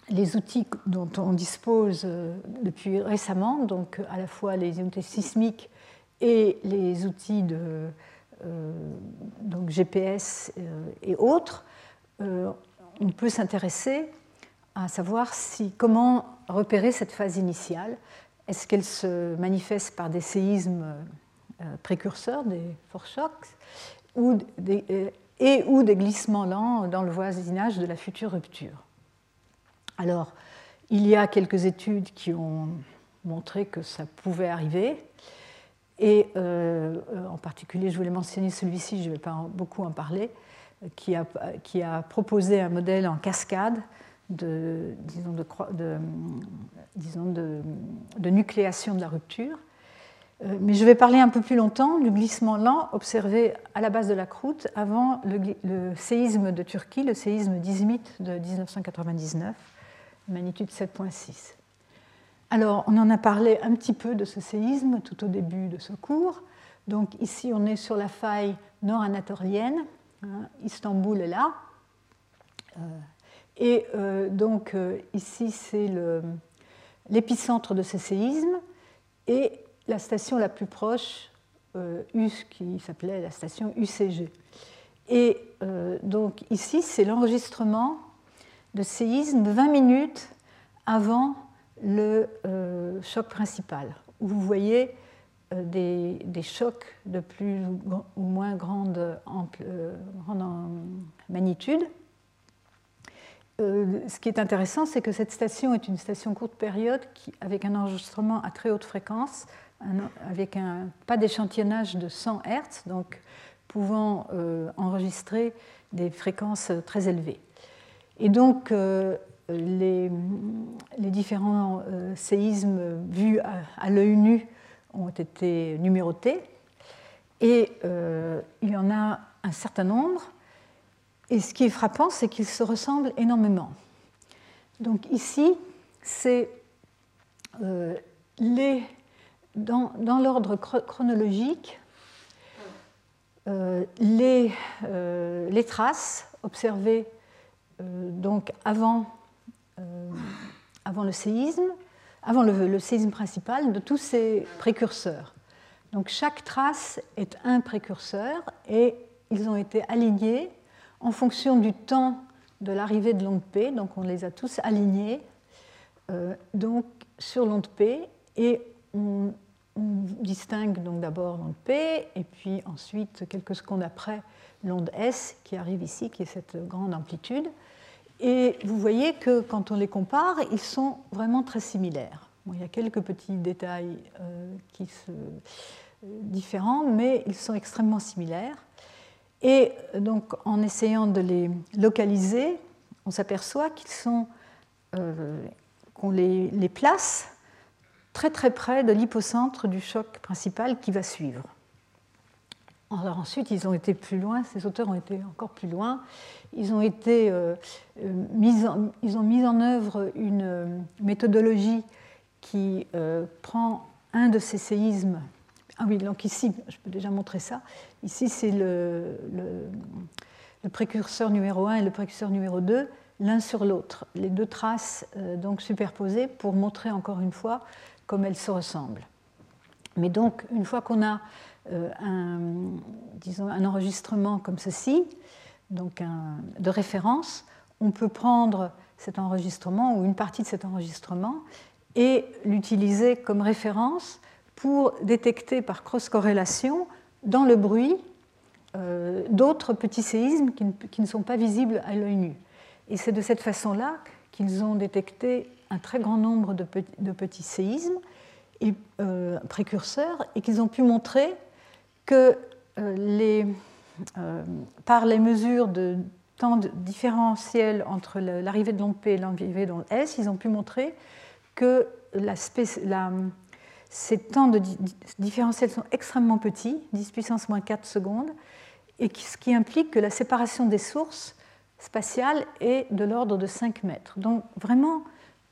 les outils dont on dispose depuis récemment, donc à la fois les outils sismiques et les outils de donc GPS et autres, on peut s'intéresser à savoir si, comment repérer cette phase initiale est-ce qu'elle se manifeste par des séismes euh, précurseurs, des forts chocs, ou euh, et ou des glissements lents dans le voisinage de la future rupture? Alors, il y a quelques études qui ont montré que ça pouvait arriver. Et euh, en particulier, je voulais mentionner celui-ci, je ne vais pas beaucoup en parler, qui a, qui a proposé un modèle en cascade de, disons, de, nucléation de la rupture. Euh, mais je vais parler un peu plus longtemps du glissement lent observé à la base de la croûte avant le, séisme de Turquie, le séisme d'Izmit de 1999, magnitude 7.6. Alors, on en a parlé un petit peu de ce séisme tout au début de ce cours. Donc, ici, on est sur la faille nord-anatolienne. Hein, Istanbul est là. Euh, et euh, donc euh, ici, c'est l'épicentre de ce séisme et la station la plus proche, US, qui s'appelait la station UCG. Et donc ici, c'est l'enregistrement de séisme 20 minutes avant le choc principal, où vous voyez des, des, chocs de plus ou moins grande, ample, grande magnitude. Euh, ce qui est intéressant, c'est que cette station est une station courte période qui, avec un enregistrement à très haute fréquence, avec un pas d'échantillonnage de 100 Hz, donc pouvant euh, enregistrer des fréquences très élevées. Et donc, euh, les, différents séismes vus à, l'œil nu ont été numérotés. Et il y en a un certain nombre et ce qui est frappant, c'est qu'ils se ressemblent énormément. Donc ici, c'est euh, les, dans, l'ordre chronologique, euh, euh, les, traces observées donc avant, avant le séisme, avant le, le, séisme principal, de tous ces précurseurs. Donc chaque trace est un précurseur et ils ont été alignés en fonction du temps de l'arrivée de l'onde P, donc on les a tous alignés euh, donc sur l'onde P, et on, distingue donc d'abord l'onde P, et puis ensuite, quelques secondes après, l'onde S qui arrive ici, qui est cette grande amplitude. Et vous voyez que quand on les compare, ils sont vraiment très similaires. il y a quelques petits détails euh, qui euh, différents, mais ils sont extrêmement similaires. Et donc, en essayant de les localiser, on s'aperçoit qu'ils sont, euh, qu'on les, les, place très très près de l'hypocentre du choc principal qui va suivre. Alors ensuite, ils ont été plus loin, ces auteurs ont été encore plus loin. Ils ont, euh, euh, mis, en, œuvre une euh, méthodologie qui prend un de ces séismes. Ah oui, donc ici, je peux déjà montrer ça. Ici, c'est le, précurseur numéro 1 et le précurseur numéro 2, l'un sur l'autre. Les deux traces donc superposées pour montrer encore une fois comme elles se ressemblent. Mais donc, une fois qu'on a un, disons, un enregistrement comme ceci, donc un, de référence, on peut prendre cet enregistrement ou une partie de cet enregistrement et l'utiliser comme référence pour détecter par cross-corrélation dans le bruit euh, d'autres petits séismes qui ne, qui ne, sont pas visibles à l'œil nu. Et c'est de cette façon-là qu'ils ont détecté un très grand nombre de, de petits séismes et, euh, précurseurs et qu'ils ont pu montrer que euh, euh, par les mesures de temps différentiel entre l'arrivée de l'onde P et l'arrivée de S, ils ont pu montrer que ces temps de différentiel sont extrêmement petits, 10 puissance moins 4 secondes, et ce qui implique que la séparation des sources spatiales est de l'ordre de 5 mètres. Donc vraiment,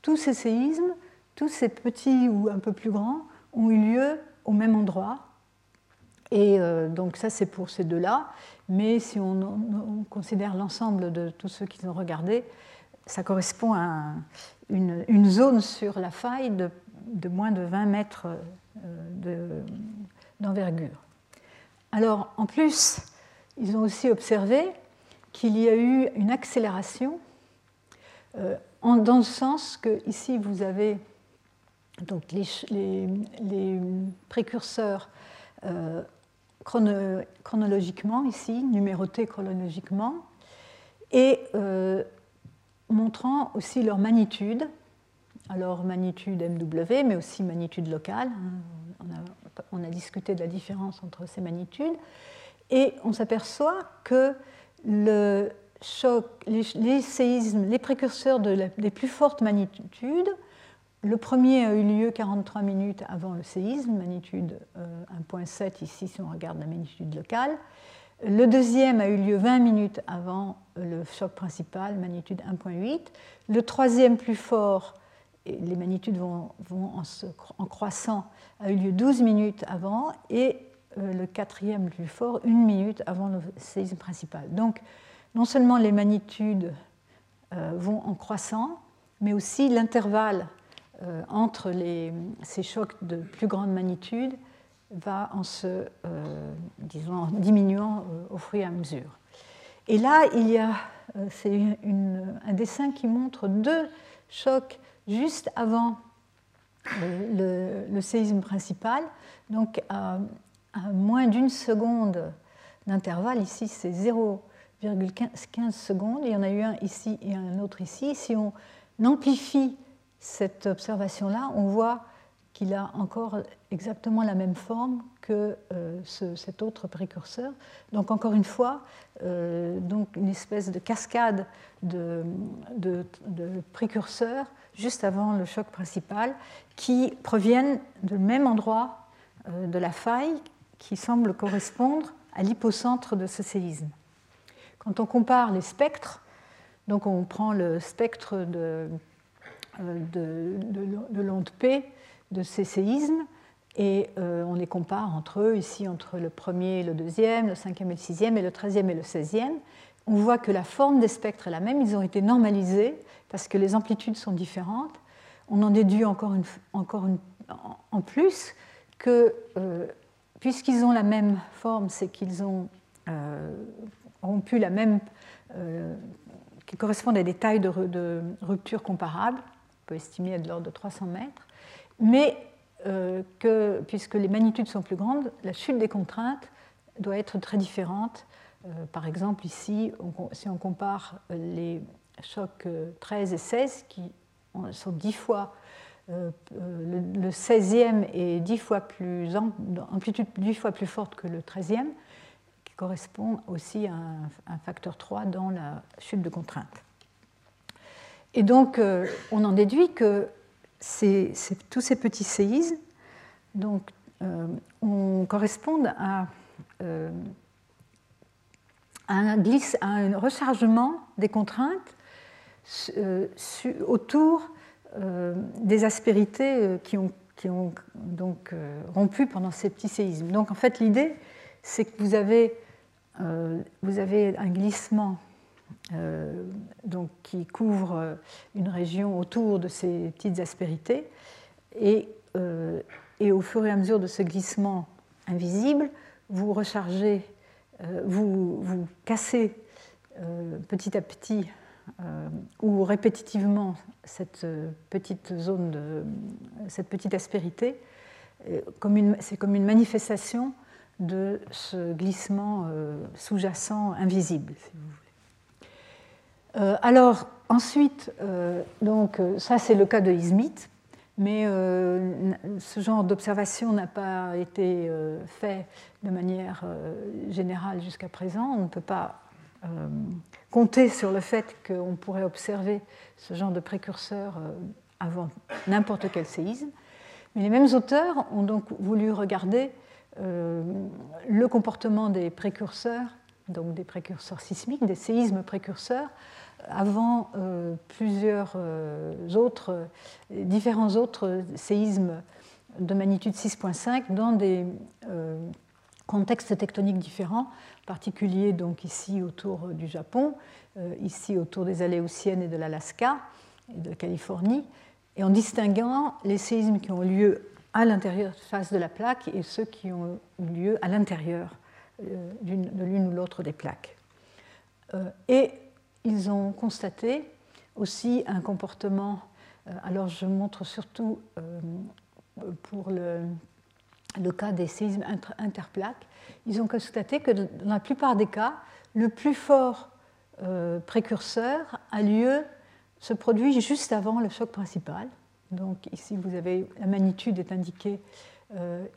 tous ces séismes, tous ces petits ou un peu plus grands, ont eu lieu au même endroit, et euh, donc ça, c'est pour ces deux-là. Mais si on, considère l'ensemble de tous ceux qui ont regardé, ça correspond à une, zone sur la faille de, moins de 20 mètres euh, d'envergure. Alors, en plus, ils ont aussi observé qu'il y a eu une accélération euh, dans le sens que ici vous avez donc les, précurseurs chronologiquement ici, numérotés chronologiquement, et euh, montrant aussi leur magnitude, alors magnitude MW, mais aussi magnitude locale. On a, discuté de la différence entre ces magnitudes, et on s'aperçoit que le choc, les, séismes, les précurseurs de des plus fortes magnitudes le premier a eu lieu 43 minutes avant le séisme, magnitude 1.7 euh, ici si on regarde la magnitude locale. Le deuxième a eu lieu 20 minutes avant le choc principal, magnitude 1.8. Le troisième plus fort, les magnitudes vont, en, croissant, a eu lieu 12 minutes avant. Et euh, le quatrième plus fort, une minute avant le séisme principal. Donc, non seulement les magnitudes euh, vont en croissant, mais aussi l'intervalle euh, entre ces chocs de plus grande magnitude va en se, euh, disons, diminuant euh, au fur et à mesure. Et là, il y a c'est un dessin qui montre deux chocs juste avant le, séisme principal, donc à, moins d'une seconde d'intervalle. Ici, c'est 0,15 secondes. Il y en a eu un ici et un autre ici. Si on amplifie cette observation-là, on voit qu'il a encore exactement la même forme que euh, cet autre précurseur. Donc encore une fois, euh, donc une espèce de cascade de, précurseurs juste avant le choc principal qui proviennent du même endroit euh, de la faille qui semble correspondre à l'hypocentre de ce séisme. Quand on compare les spectres, donc on prend le spectre de euh, de, l'onde P de ces séismes et euh, on les compare entre eux, ici entre le premier et le deuxième, le cinquième et le sixième, et le treizième et le seizième. On voit que la forme des spectres est la même, ils ont été normalisés parce que les amplitudes sont différentes. On en déduit encore, une, encore une, en plus que euh, puisqu'ils ont la même forme, c'est qu'ils ont rompu la même, qui correspondent à des tailles de, de rupture comparables peut estimer à de l'ordre de 300 mètres, mais euh, que, puisque les magnitudes sont plus grandes, la chute des contraintes doit être très différente. Euh, par exemple, ici, si on compare les chocs 13 euh, et 16, qui sont 10 fois, le, 16e est 10 fois plus, amplitude 10 fois plus forte que le 13e, qui correspond aussi à un, un facteur 3 dans la chute de contraintes. Et donc, euh, on en déduit que tous ces petits séismes donc, on, correspondent à, un glisse, à un rechargement des contraintes autour des aspérités qui ont, donc rompu pendant ces petits séismes. Donc en fait l'idée c'est que vous avez un glissement euh, donc, qui couvre une région autour de ces petites aspérités. Et, euh, et, au fur et à mesure de ce glissement invisible, vous rechargez, euh, vous, vous, cassez petit à petit ou répétitivement cette petite zone, de, cette petite aspérité. C'est comme une manifestation de ce glissement sous-jacent invisible, euh, alors, ensuite, euh, euh, ça c'est le cas de Izmit, mais ce genre d'observation n'a pas été fait de manière générale jusqu'à présent. On ne peut pas compter sur le fait qu'on pourrait observer ce genre de précurseur avant n'importe quel séisme. Mais les mêmes auteurs ont donc voulu regarder le comportement des précurseurs, donc des précurseurs sismiques, des séismes précurseurs, avant euh, plusieurs euh, autres, différents autres séismes de magnitude 6.5 dans des euh, contextes tectoniques différents, en particulier donc ici autour du Japon, ici autour des Aléoutiennes et de l'Alaska et de Californie, et en distinguant les séismes qui ont lieu à l'intérieur face de la plaque et ceux qui ont eu lieu à l'intérieur de l'une ou l'autre des plaques. Et ils ont constaté aussi un comportement, euh, alors je montre surtout euh, pour le, cas des séismes interplaques, ils ont constaté que dans la plupart des cas, le plus fort euh, précurseur a lieu, se produit juste avant le choc principal. Donc ici, vous avez la magnitude est indiquée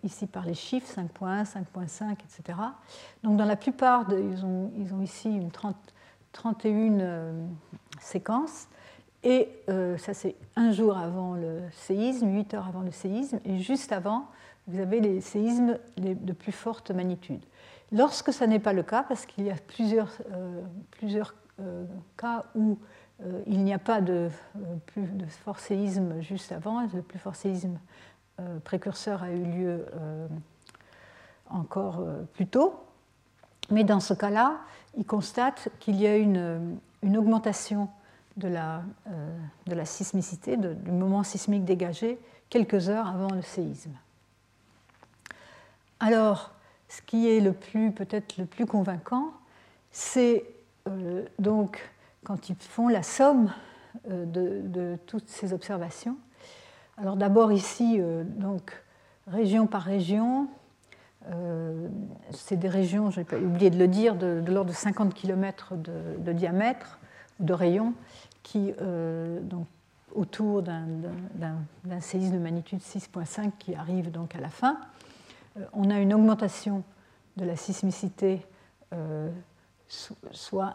ici par les chiffres 5.1, 5.5, etc. Donc dans la plupart, de, ils, ont, ils ont ici une 30, 31 euh, séquences. Et euh, ça, c'est un jour avant le séisme, 8 heures avant le séisme, et juste avant, vous avez les séismes de plus forte magnitude. Lorsque ça n'est pas le cas, parce qu'il y a plusieurs, euh, plusieurs cas où il n'y a pas de, plus de fort séisme juste avant, le plus fort séisme précurseur a eu lieu encore plus tôt, mais dans ce cas-là, il constate qu'il y a une, une augmentation de la, euh, de la sismicité, du moment sismique dégagé, quelques heures avant le séisme. Alors, ce qui est le plus, peut-être le plus convaincant, c'est euh, donc quand ils font la somme euh, de, de, toutes ces observations. Alors d'abord ici, donc région par région, euh, c'est des régions, j'ai oublié de le dire, de, l'ordre de 50 km de, diamètre ou de rayon, qui, euh, donc, autour d'un séisme de magnitude 6.5 qui arrive donc à la fin. Euh, on a une augmentation de la sismicité, soit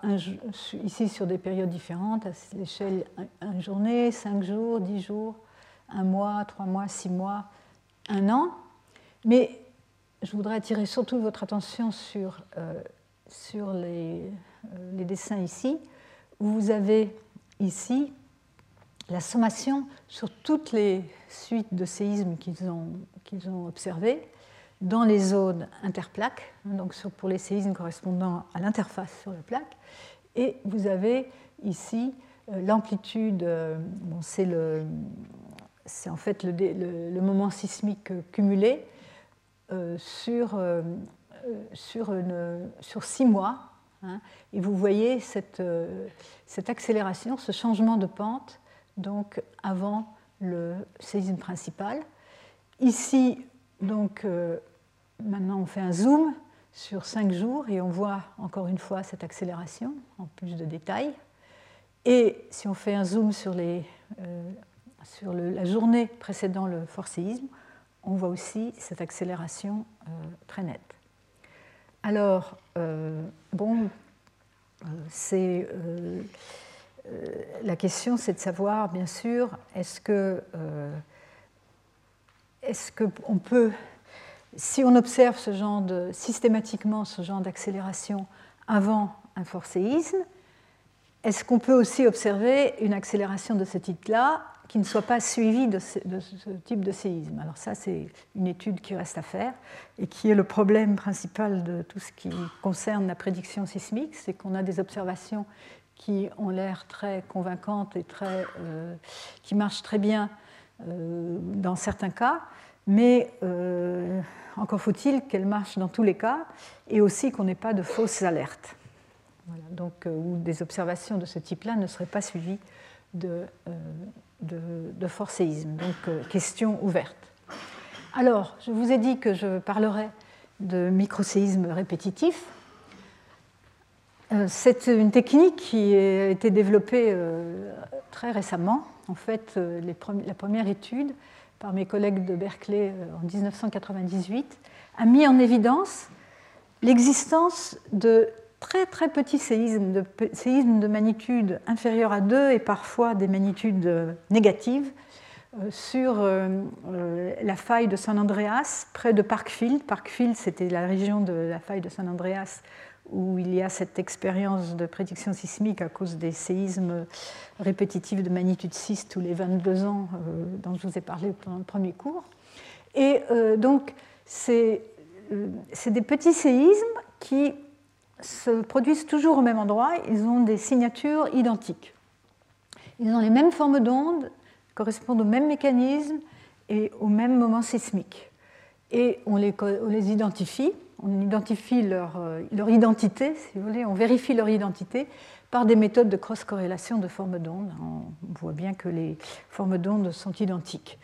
ici sur des périodes différentes, à l'échelle une journée, 5 jours, 10 jours, un mois, 3 mois, 6 mois, un an. Mais je voudrais attirer surtout votre attention sur, euh, sur les, euh, les, dessins ici, où vous avez ici la sommation sur toutes les suites de séismes qu'ils ont, qu'ils ont observées dans les zones interplaques, donc pour les séismes correspondant à l'interface sur la plaque. Et vous avez ici euh, l'amplitude, c'est, le, c'est en fait le, moment sismique cumulé sur, euh, sur, une, sur, six mois. Hein, et vous voyez cette, euh, cette, accélération, ce changement de pente, donc avant le séisme principal. Ici, donc, maintenant on fait un zoom sur cinq jours et on voit encore une fois cette accélération en plus de détails. Et si on fait un zoom sur, les, sur la journée précédant le fort séisme, on voit aussi cette accélération euh, très nette. Alors, euh, bon, euh, c'est la question, c'est de savoir, bien sûr, est-ce que est-ce qu'on peut, si on observe ce genre de, systématiquement ce genre d'accélération avant un fort séisme, est-ce qu'on peut aussi observer une accélération de ce type-là qui ne soit pas suivie de ce, type de séisme Alors ça, c'est une étude qui reste à faire et qui est le problème principal de tout ce qui concerne la prédiction sismique, c'est qu'on a des observations qui ont l'air très convaincantes et très, euh, qui marchent très bien euh, dans certains cas, mais euh, encore faut-il qu'elles marchent dans tous les cas et aussi qu'on n'ait pas de fausses alertes. donc, euh, où des observations de ce type-là ne seraient pas suivies de, de, de forcéisme. Donc, question ouverte. Alors, je vous ai dit que je parlerai de microséisme répétitif. C'est une technique qui a été développée très récemment en fait, euh, la première étude par mes collègues de Berkeley euh, en 1998 a mis en évidence l'existence de très très petits séismes, de séismes de magnitude inférieure à 2 et parfois des magnitudes euh, négatives sur la faille de San Andreas, près de Parkfield. Parkfield, c'était la région de la faille de San Andreas où il y a cette expérience de prédiction sismique à cause des séismes répétitifs de magnitude 6 tous les 22 ans euh, dont je vous ai parlé pendant le premier cours. Et euh, donc, euh, c'est des petits séismes qui se produisent toujours au même endroit, ils ont des signatures identiques. Ils ont les mêmes formes d'ondes, correspondent au même mécanisme et au même moment sismique. Et on les, identifie on identifie leur, euh, leur, identité, si vous voulez, on vérifie leur identité par des méthodes de cross-corrélation de formes d'ondes. On voit bien que les formes d'ondes sont identiques.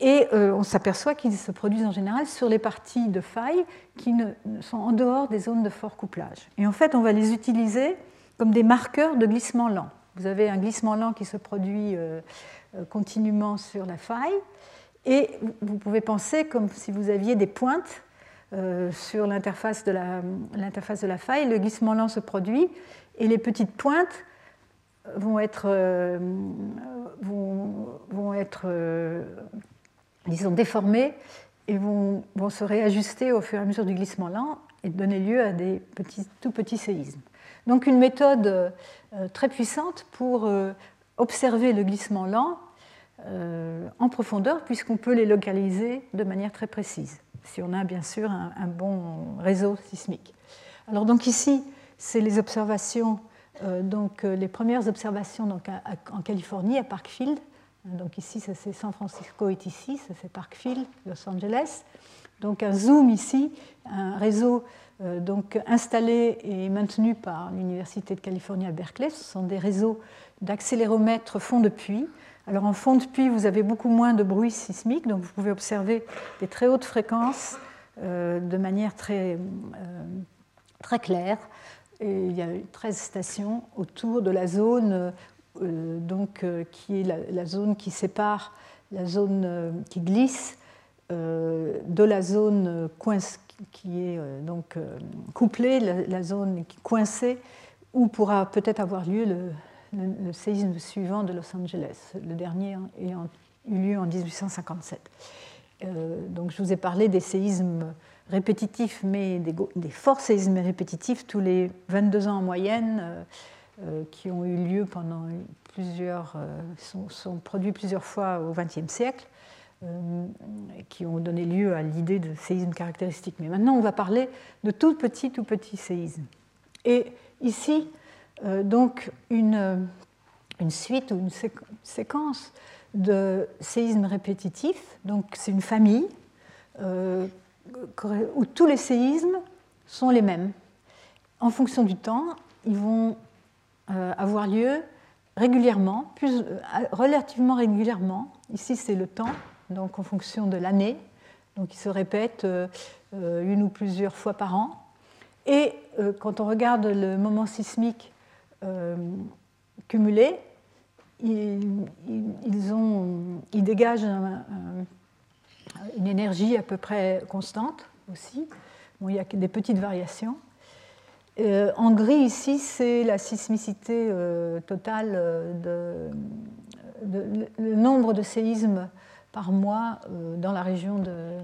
Et euh, on s'aperçoit qu'ils se produisent en général sur les parties de failles qui ne, sont en dehors des zones de fort couplage. Et en fait, on va les utiliser comme des marqueurs de glissement lent. Vous avez un glissement lent qui se produit euh, continuellement sur la faille, et vous pouvez penser comme si vous aviez des pointes euh, sur l'interface de, la, de la faille, le glissement lent se produit et les petites pointes vont être, euh, vont, être euh, disons, déformées et vont, se réajuster au fur et à mesure du glissement lent et donner lieu à des tout petits séismes. Donc une méthode très puissante pour observer le glissement lent en profondeur puisqu'on peut les localiser de manière très précise si on a bien sûr un, bon réseau sismique. Alors donc ici, c'est les observations, euh, donc euh, les premières observations donc, en Californie, à Parkfield. Donc ici, ça c'est San Francisco est ici, ça c'est Parkfield, Los Angeles. Donc un zoom ici, un réseau euh, donc installé et maintenu par l'Université de Californie à Berkeley. Ce sont des réseaux d'accéléromètres fond de puits alors en fond de puits, vous avez beaucoup moins de bruit sismique, donc vous pouvez observer des très hautes fréquences euh, de manière très, euh, très claire. Et il y a 13 stations autour de la zone donc, qui est la, zone qui sépare la zone qui glisse de la zone qui est donc couplée, la, la zone coincée, où pourra peut-être avoir lieu le, séisme suivant de Los Angeles, le dernier ayant eu lieu en 1857. Euh, donc je vous ai parlé des séismes répétitifs, mais des, forts séismes répétitifs tous les 22 ans en moyenne, euh, euh, qui ont eu lieu pendant plusieurs, sont, sont, produits plusieurs fois au XXe siècle, qui ont donné lieu à l'idée de séismes caractéristiques. Mais maintenant, on va parler de tout petits, tout petits séismes. Et ici, euh, donc une, suite ou une séquence de séismes répétitifs. Donc c'est une famille euh, où tous les séismes sont les mêmes. En fonction du temps, ils vont euh, avoir lieu régulièrement, plus, relativement régulièrement. Ici, c'est le temps, donc en fonction de l'année. Donc, ils se répètent une ou plusieurs fois par an. Et quand on regarde le moment sismique euh, cumulés, ils, ont, ils dégagent une énergie à peu près constante aussi. Bon, il y a des petites variations. En gris, ici, c'est la sismicité totale, de, le nombre de séismes par mois dans la région de,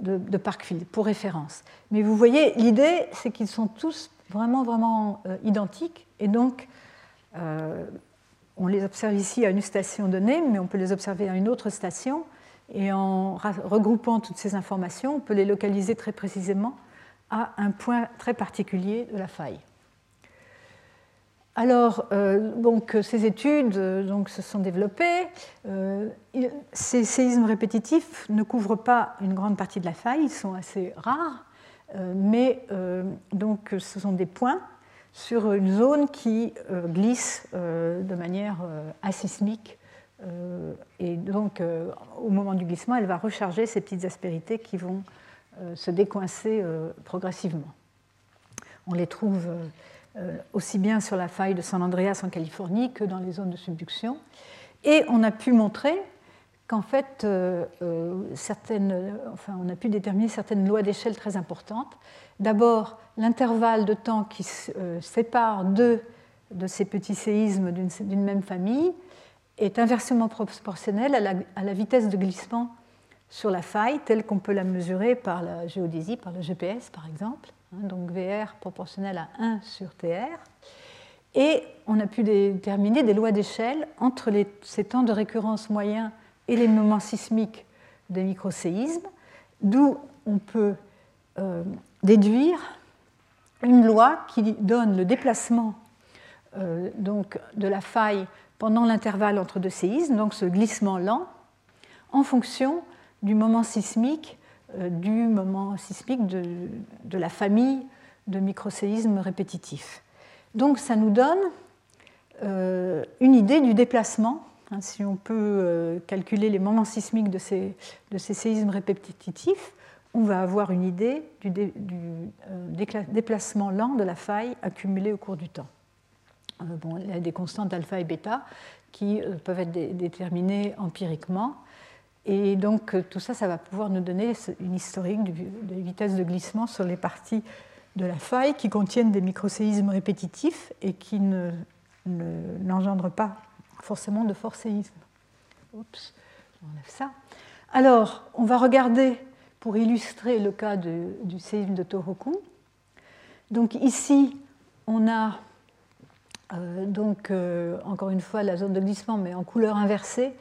de, Parkfield, pour référence. Mais vous voyez, l'idée, c'est qu'ils sont tous vraiment, vraiment identiques, et donc on les observe ici à une station donnée, mais on peut les observer à une autre station. Et en regroupant toutes ces informations, on peut les localiser très précisément à un point très particulier de la faille. Alors, euh, donc, ces études euh, donc, se sont développées. Euh, ces séismes répétitifs ne couvrent pas une grande partie de la faille, ils sont assez rares, mais donc, ce sont des points sur une zone qui glisse de manière asismique. et donc, au moment du glissement, elle va recharger ces petites aspérités qui vont se décoincer progressivement. On les trouve aussi bien sur la faille de San Andreas en Californie que dans les zones de subduction. Et on a pu montrer qu'en fait, certaines, enfin, on a pu déterminer certaines lois d'échelle très importantes. D'abord, l'intervalle de temps qui euh, sépare deux de ces petits séismes d'une même famille est inversement proportionnel à la, vitesse de glissement sur la faille, telle qu'on peut la mesurer par la géodésie, par le GPS par exemple. Hein, donc VR proportionnel à 1 sur TR. Et on a pu déterminer des lois d'échelle entre ces temps de récurrence moyens et les moments sismiques des microséismes, d'où on peut euh, déduire une loi qui donne le déplacement euh, donc, de la faille pendant l'intervalle entre deux séismes, donc ce glissement lent, en fonction du moment sismique, euh, du moment sismique de, la famille de microséismes répétitifs. Donc ça nous donne euh, une idée du déplacement, hein, si on peut calculer les moments sismiques de ces, séismes répétitifs, on va avoir une idée du, euh, déplacement lent de la faille accumulée au cours du temps. Euh, il y a des constantes alpha et bêta qui euh, peuvent être déterminées empiriquement. Et donc tout ça, ça va pouvoir nous donner une historique des vitesses de glissement sur les parties de la faille qui contiennent des microséismes répétitifs et qui n'engendrent pas forcément de forts séismes. Oups, on enlève ça. Alors, on va regarder pour illustrer le cas du séisme de Tohoku. Donc ici, on a euh, donc, euh, encore une fois la zone de glissement, mais en couleur inversée.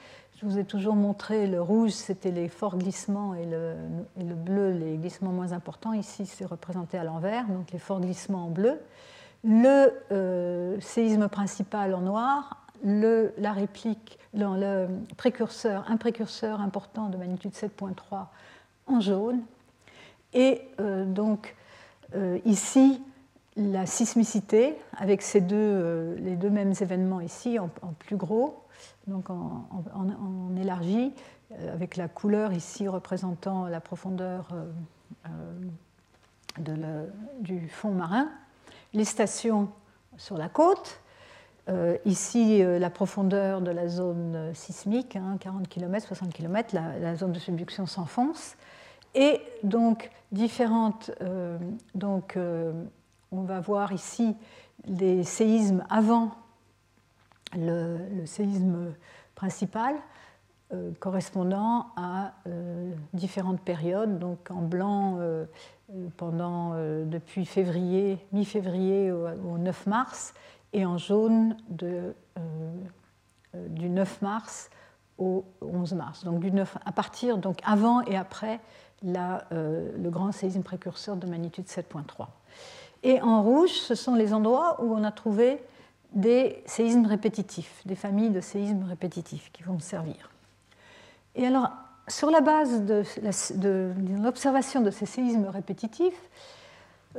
Je vous ai toujours montré le rouge, c'était les forts glissements, et le, le, bleu, les glissements moins importants. Ici, c'est représenté à l'envers, donc les forts glissements en bleu. Le euh, séisme principal en noir, la réplique, le précurseur, un précurseur important de magnitude 7.3 en jaune. Et euh, donc euh, ici, la sismicité, avec ces deux, les deux mêmes événements ici en, plus gros, donc en, élargi, avec la couleur ici représentant la profondeur de du fond marin, les stations sur la côte, ici, la profondeur de la zone sismique, 40 km, 60 km, la, la zone de subduction s'enfonce et donc différentes. Euh, donc, euh, on va voir ici les séismes avant le, séisme principal, euh, correspondant à différentes périodes. Donc, en blanc, pendant depuis février, mi-février au, 9 mars, et en jaune de, du 9 mars au 11 mars. Donc, du 9, à partir, donc avant et après euh, le grand séisme précurseur de magnitude 7.3. Et en rouge, ce sont les endroits où on a trouvé des séismes répétitifs, des familles de séismes répétitifs qui vont servir. Et alors, sur la base de, l'observation de, ces séismes répétitifs,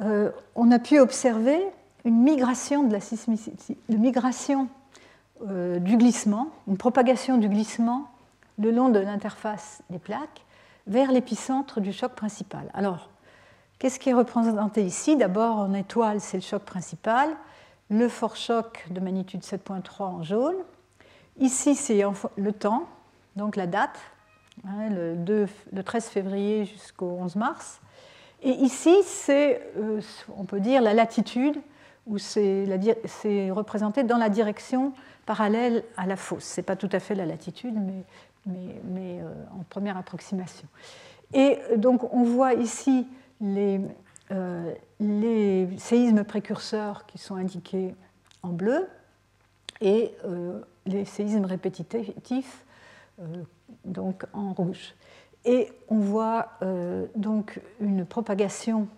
euh, on a pu observer une migration, de la une migration euh, du glissement, une propagation du glissement le long de l'interface des plaques vers l'épicentre du choc principal. Alors, qu'est-ce qui est représenté ici? D'abord, en étoile, c'est le choc principal, le fort choc de magnitude 7.3 en jaune. Ici, c'est le temps, donc la date, hein, le, 13 février jusqu'au 11 mars. Et ici, c'est, on peut dire, la latitude, où c'est représenté dans la direction parallèle à la fosse. Ce n'est pas tout à fait la latitude, mais, mais en première approximation. Et donc, on voit ici les, les séismes précurseurs qui sont indiqués en bleu et euh, les séismes répétitifs euh, donc en rouge. Et on voit euh, donc une propagation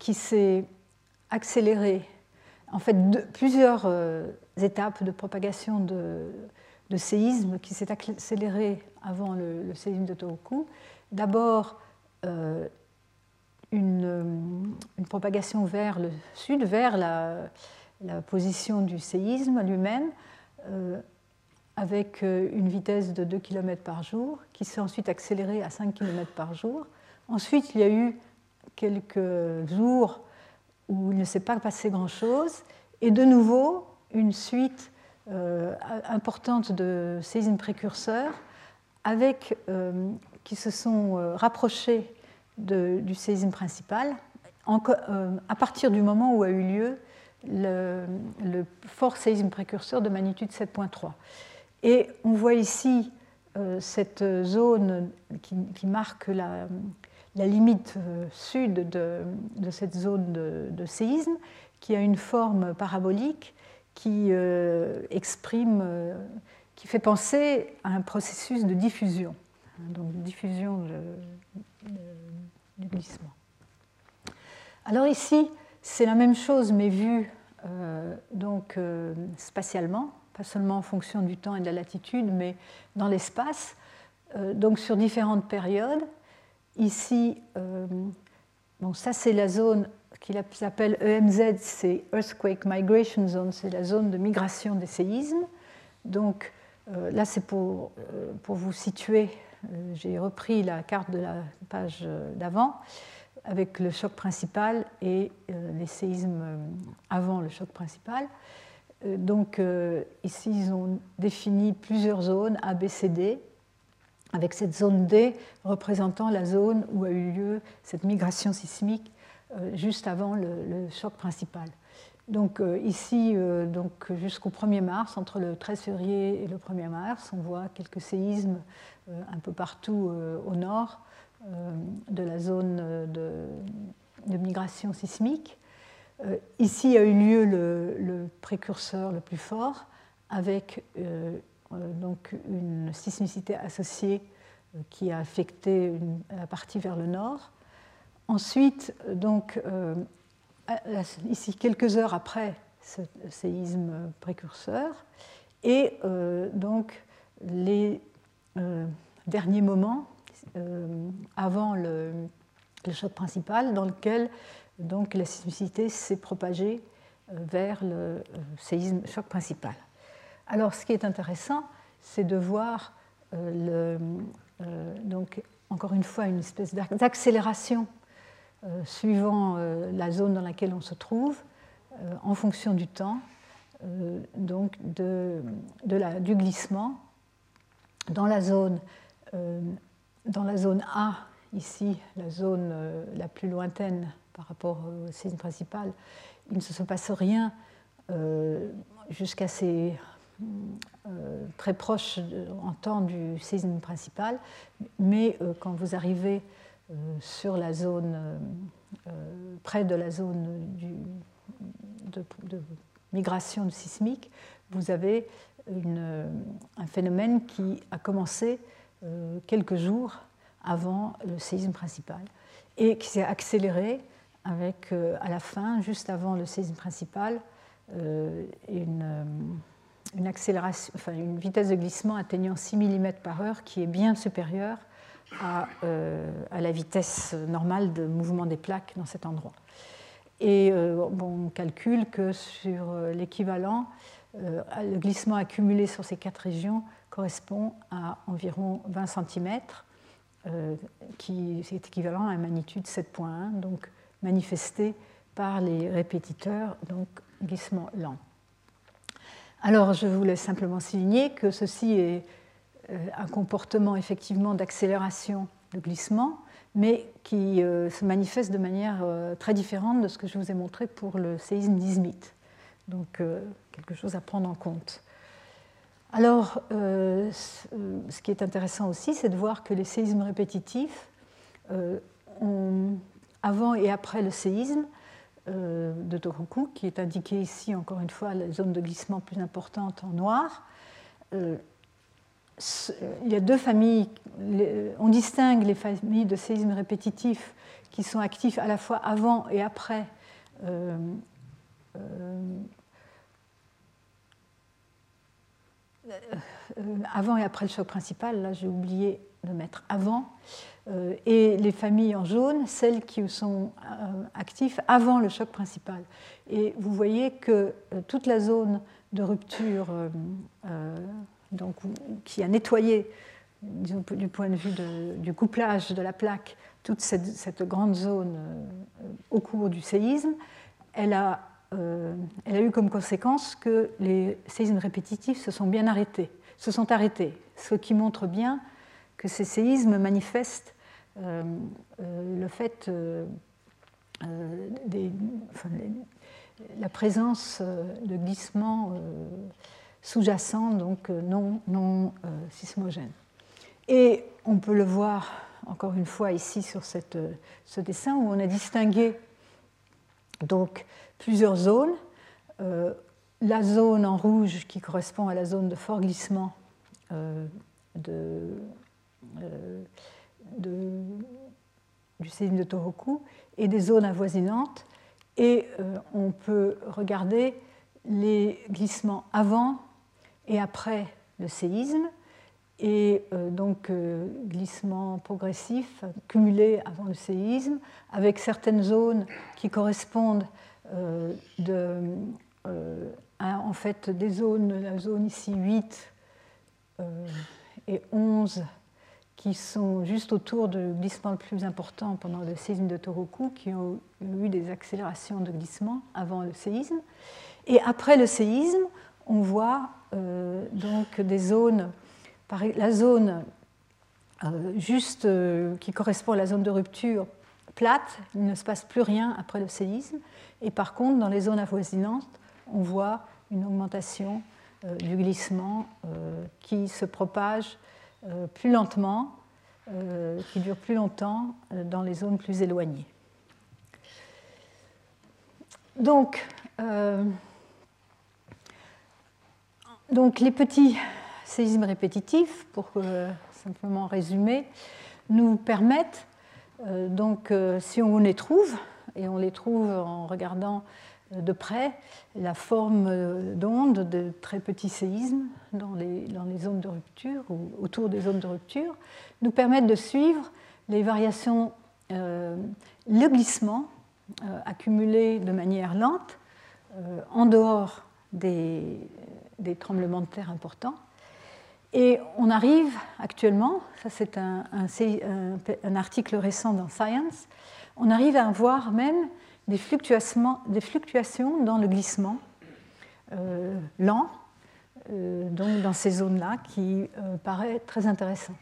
qui s'est accélérée, en fait plusieurs étapes de propagation de, de séisme qui s'est accélérée avant le, séisme de Tohoku. D'abord, une, propagation vers le sud, vers la, position du séisme lui-même, euh, avec euh, une vitesse de 2 km par jour, qui s'est ensuite accélérée à 5 km par jour. Ensuite, il y a eu quelques jours où il ne s'est pas passé grand-chose, et de nouveau une suite euh, importante de séismes précurseurs avec, qui se sont rapprochés du séisme principal, euh, à partir du moment où a eu lieu le, fort séisme précurseur de magnitude 7.3. Et on voit ici euh, cette zone qui, marque la, limite euh, sud de, cette zone de, séisme, qui a une forme parabolique qui exprime, qui fait penser à un processus de diffusion, donc diffusion du glissement. Alors ici, c'est la même chose, mais vue euh, donc, euh, spatialement, pas seulement en fonction du temps et de la latitude, mais dans l'espace, euh, donc sur différentes périodes. Ici, bon, ça c'est la zone qu'il s'appelle EMZ, c'est Earthquake Migration Zone, c'est la zone de migration des séismes. Donc là, c'est pour, vous situer j'ai repris la carte de la page d'avant avec le choc principal et euh, les séismes euh, avant le choc principal. Donc ici, ils ont défini plusieurs zones A, B, C, D, avec cette zone D représentant la zone où a eu lieu cette migration sismique juste avant le, choc principal. Donc ici, donc, jusqu'au 1er mars, entre le 13 février et le 1er mars, on voit quelques séismes euh, un peu partout euh, au nord euh, de la zone de, migration sismique. Ici a eu lieu le, précurseur le plus fort avec donc une sismicité associée qui a affecté la partie vers le nord. Ensuite, donc, ici quelques heures après ce séisme précurseur, et donc les euh, dernier moment euh, avant le, choc principal dans lequel donc, la sismicité s'est propagée euh, vers le séisme choc principal. Alors ce qui est intéressant, c'est de voir donc, encore une fois une espèce d'accélération suivant la zone dans laquelle on se trouve en fonction du temps, donc du glissement dans la zone, euh, dans la zone A, ici, la zone euh, la plus lointaine par rapport au séisme principal, il ne se passe rien euh, jusqu'à ces très proche en temps du séisme principal, mais quand vous arrivez sur la zone, près de la zone de, migration sismique, vous avez un phénomène qui a commencé euh, quelques jours avant le séisme principal et qui s'est accéléré avec, euh, à la fin, juste avant le séisme principal, euh, une, une vitesse de glissement atteignant 6 mm par heure qui est bien supérieure à, à, la vitesse normale de mouvement des plaques dans cet endroit. Et bon, on calcule que sur l'équivalent, euh, le glissement accumulé sur ces quatre régions correspond à environ 20 cm, euh, qui est équivalent à une magnitude 7.1, donc manifesté par les répétiteurs, donc glissement lent. Alors je voulais simplement souligner que ceci est euh, un comportement effectivement d'accélération de glissement, mais qui se manifeste de manière très différente de ce que je vous ai montré pour le séisme d'Izmit. Donc quelque chose à prendre en compte. Alors, ce qui est intéressant aussi, c'est de voir que les séismes répétitifs avant et après le séisme, euh, de Tohoku, qui est indiqué ici, encore une fois, la zone de glissement plus importante en noir. Euh, il y a deux familles, on distingue les familles de séismes répétitifs qui sont actifs à la fois avant et après euh, avant et après le choc principal, là j'ai oublié de mettre avant, euh, et les familles en jaune, celles qui sont euh, actives avant le choc principal. Et vous voyez que euh, toute la zone de rupture donc, qui a nettoyé du point de vue du couplage de la plaque toute cette, grande zone au cours du séisme, elle a, elle a eu comme conséquence que les séismes répétitifs se sont bien arrêtés, se sont arrêtés, ce qui montre bien que ces séismes manifestent euh, euh, le fait euh, des, la présence de glissements sous-jacents, donc non, non sismogènes. Et on peut le voir encore une fois ici sur cette, ce dessin où on a distingué donc plusieurs zones. la zone en rouge qui correspond à la zone de fort glissement du séisme de Tohoku et des zones avoisinantes. Et euh, on peut regarder les glissements avant et après le séisme, et euh, donc euh, glissements progressifs cumulés avant le séisme, avec certaines zones qui correspondent de, à, en fait des zones, la zone ici 8 et 11 qui sont juste autour de glissements le plus important pendant le séisme de Toroku, qui ont eu des accélérations de glissement avant le séisme. Et après le séisme, on voit euh, donc des zones, la zone euh, juste euh, qui correspond à la zone de rupture plate, il ne se passe plus rien après le séisme. Et par contre, dans les zones avoisinantes, on voit une augmentation du glissement qui se propage plus lentement, qui dure plus longtemps dans les zones plus éloignées. Donc, donc les petits séismes répétitifs, pour simplement résumer, nous permettent, donc, si on les trouve, et on les trouve en regardant de près la forme d'onde de très petits séismes dans les, dans les, zones de rupture ou autour des zones de rupture, nous permettent de suivre les variations, euh, le glissement euh, accumulé de manière lente euh, en dehors des, des, tremblements de terre importants. Et on arrive actuellement, ça c'est un, article récent dans Science, on arrive à voir même des fluctuations, des fluctuations dans le glissement euh, lent, euh, donc dans ces zones-là, qui euh, paraît très intéressant.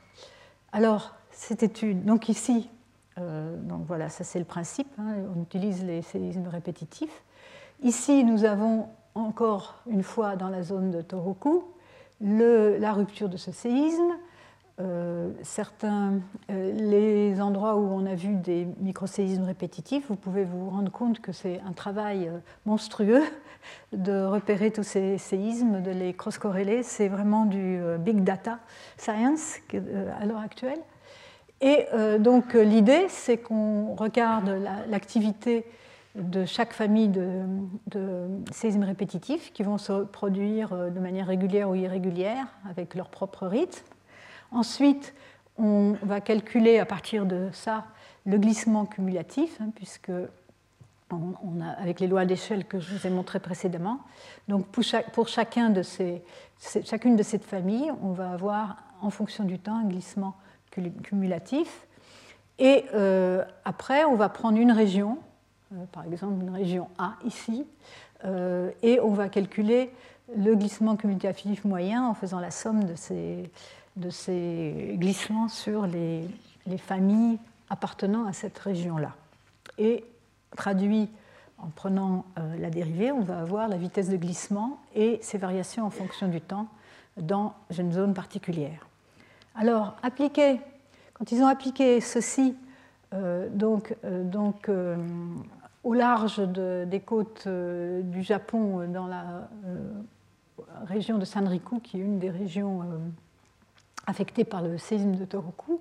Alors, cette étude, donc ici, donc voilà, ça c'est le principe, hein, on utilise les séismes répétitifs. Ici, nous avons encore une fois dans la zone de Toroku le, la rupture de ce séisme, euh, certains, euh, les endroits où on a vu des microséismes répétitifs, vous pouvez vous rendre compte que c'est un travail euh, monstrueux de repérer tous ces séismes, de les cross-corréler. C'est vraiment du big data science à l'heure actuelle. Et donc l'idée, c'est qu'on regarde l'activité de chaque famille de, de, séismes répétitifs qui vont se produire de manière régulière ou irrégulière avec leur propre rythme Ensuite, on va calculer à partir de ça le glissement cumulatif, hein, puisque on a, avec les lois d'échelle que je vous ai montrées précédemment. Donc pour, chacune de ces familles, on va avoir en fonction du temps un glissement cumulatif. Et euh, après, on va prendre une région, euh, par exemple une région A ici, euh, et on va calculer le glissement cumulatif moyen en faisant la somme de ces, de ces glissements sur les, familles appartenant à cette région-là. Et traduit en prenant la dérivée, on va avoir la vitesse de glissement et ses variations en fonction du temps dans une zone particulière. Alors, appliquer, quand ils ont appliqué ceci donc, donc au large des côtes du Japon dans la région de Sanriku, qui est une des régions euh, affectées par le séisme de Tohoku,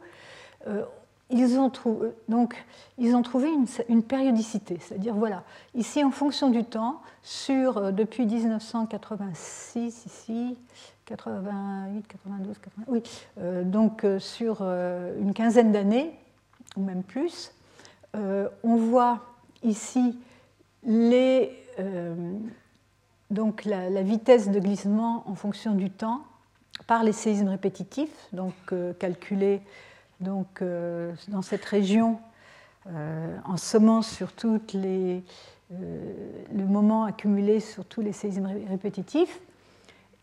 euh, ils ont, trouvé, donc, ils ont trouvé une, périodicité. C'est-à-dire, voilà, ici, en fonction du temps, sur, euh, depuis 1986, ici, 88, 92, 80, oui, donc sur une quinzaine d'années, ou même plus, on voit ici les, donc la, vitesse de glissement en fonction du temps par les séismes répétitifs, donc euh, calculés donc, euh, dans cette région euh, en sommant sur toutes les, le moment accumulé sur tous les séismes répétitifs.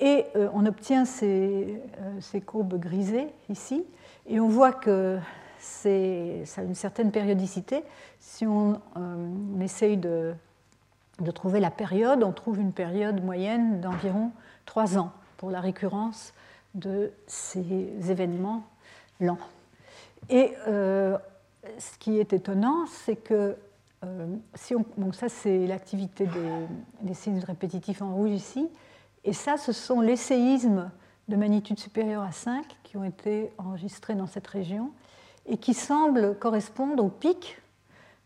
Et on obtient ces, ces, courbes grisées ici, et on voit que ça a une certaine périodicité. Si on, on essaye de trouver la période, on trouve une période moyenne d'environ trois ans pour la récurrence de ces événements lents. Et euh, ce qui est étonnant, c'est que euh, si on, bon, ça c'est l'activité des, séismes répétitifs en rouge ici, et ça ce sont les séismes de magnitude supérieure à 5 qui ont été enregistrés dans cette région et qui semblent correspondre au pic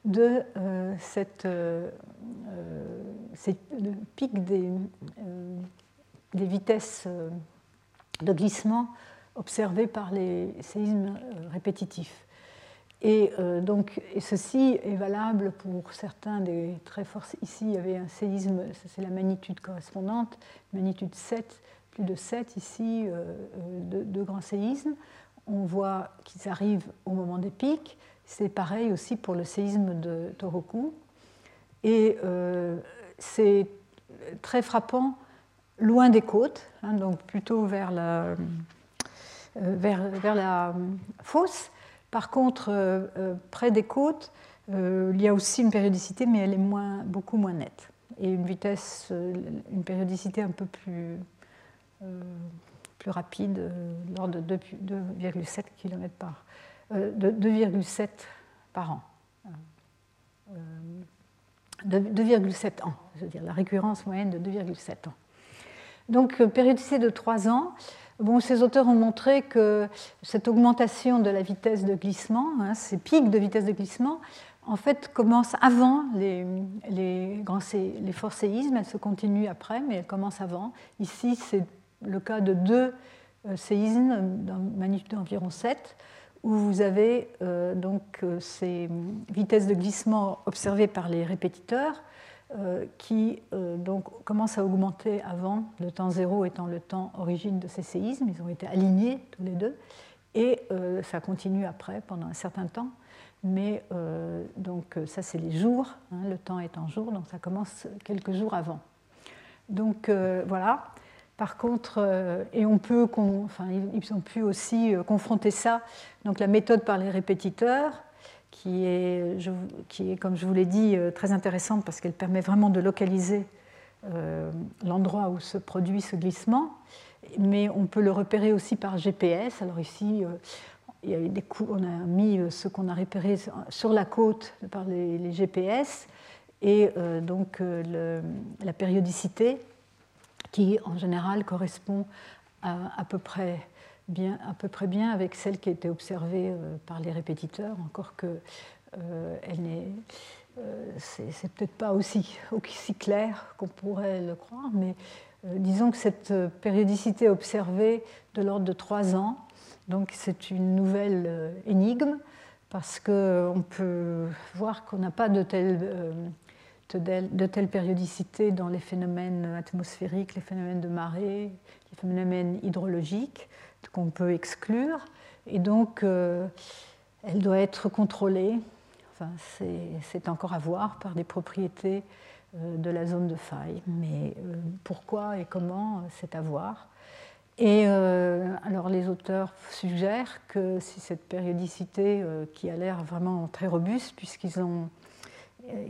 de euh, cette, euh, euh, pic des, des vitesses de glissement observées par les séismes répétitifs. Et donc, et ceci est valable pour certains des très forts. Ici, il y avait un séisme, c'est la magnitude correspondante, magnitude 7, plus de 7 ici, de, de, grands séismes. On voit qu'ils arrivent au moment des pics. C'est pareil aussi pour le séisme de Toroku. Et euh, c'est très frappant loin des côtes, hein, donc plutôt vers la, euh, la fosse. Par contre, euh, près des côtes, il y a aussi une périodicité, mais elle est beaucoup moins nette. Et une vitesse, une périodicité un peu plus, plus rapide, l'ordre de 2,7 km par euh, de 2,7 par an. 2,7 euh, ans, je veux dire, la récurrence moyenne de 2,7 ans. Donc, euh, périodicité de 3 ans. Bon, ces auteurs ont montré que cette augmentation de la vitesse de glissement, hein, ces pics de vitesse de glissement, en fait, commencent avant les, les, les forts séismes. Elles se continuent après, mais elles commencent avant. Ici, c'est le cas de deux séismes d'un magnitude d'environ 7 où vous avez euh, donc euh, ces vitesses de glissement observées par les répétiteurs euh, qui donc commencent à augmenter avant, le temps zéro étant le temps origine de ces séismes. Ils ont été alignés tous les deux et ça continue après pendant un certain temps. Mais donc ça c'est les jours, hein, le temps est en jours, donc ça commence quelques jours avant. Donc voilà. Par contre, euh, et on peut, enfin, ils ont pu aussi euh, confronter ça, donc la méthode par les répétiteurs, qui est, qui est comme je vous l'ai dit, euh, très intéressante parce qu'elle permet vraiment de localiser l'endroit où se produit ce glissement, mais on peut le repérer aussi par GPS. Alors ici, il y a des coups, on a mis ce qu'on a repéré sur la côte par les, GPS, et donc la périodicité qui en général correspond à, peu près bien, à peu près bien avec celle qui été observée euh, par les répétiteurs, encore que euh, elle n'est euh, c'est peut-être pas aussi, aussi clair qu'on pourrait le croire, mais disons que cette périodicité observée de l'ordre de trois ans, donc c'est une nouvelle énigme parce qu'on peut voir qu'on n'a pas de telle de telle périodicité dans les phénomènes atmosphériques, les phénomènes de marée, les phénomènes hydrologiques qu'on peut exclure. Et donc, euh, elle doit être contrôlée, enfin, c'est encore à voir, par des propriétés euh, de la zone de faille. Mais euh, pourquoi et comment, c'est à voir. Et alors les auteurs suggèrent que si cette périodicité, qui a l'air vraiment très robuste, puisqu'ils ont,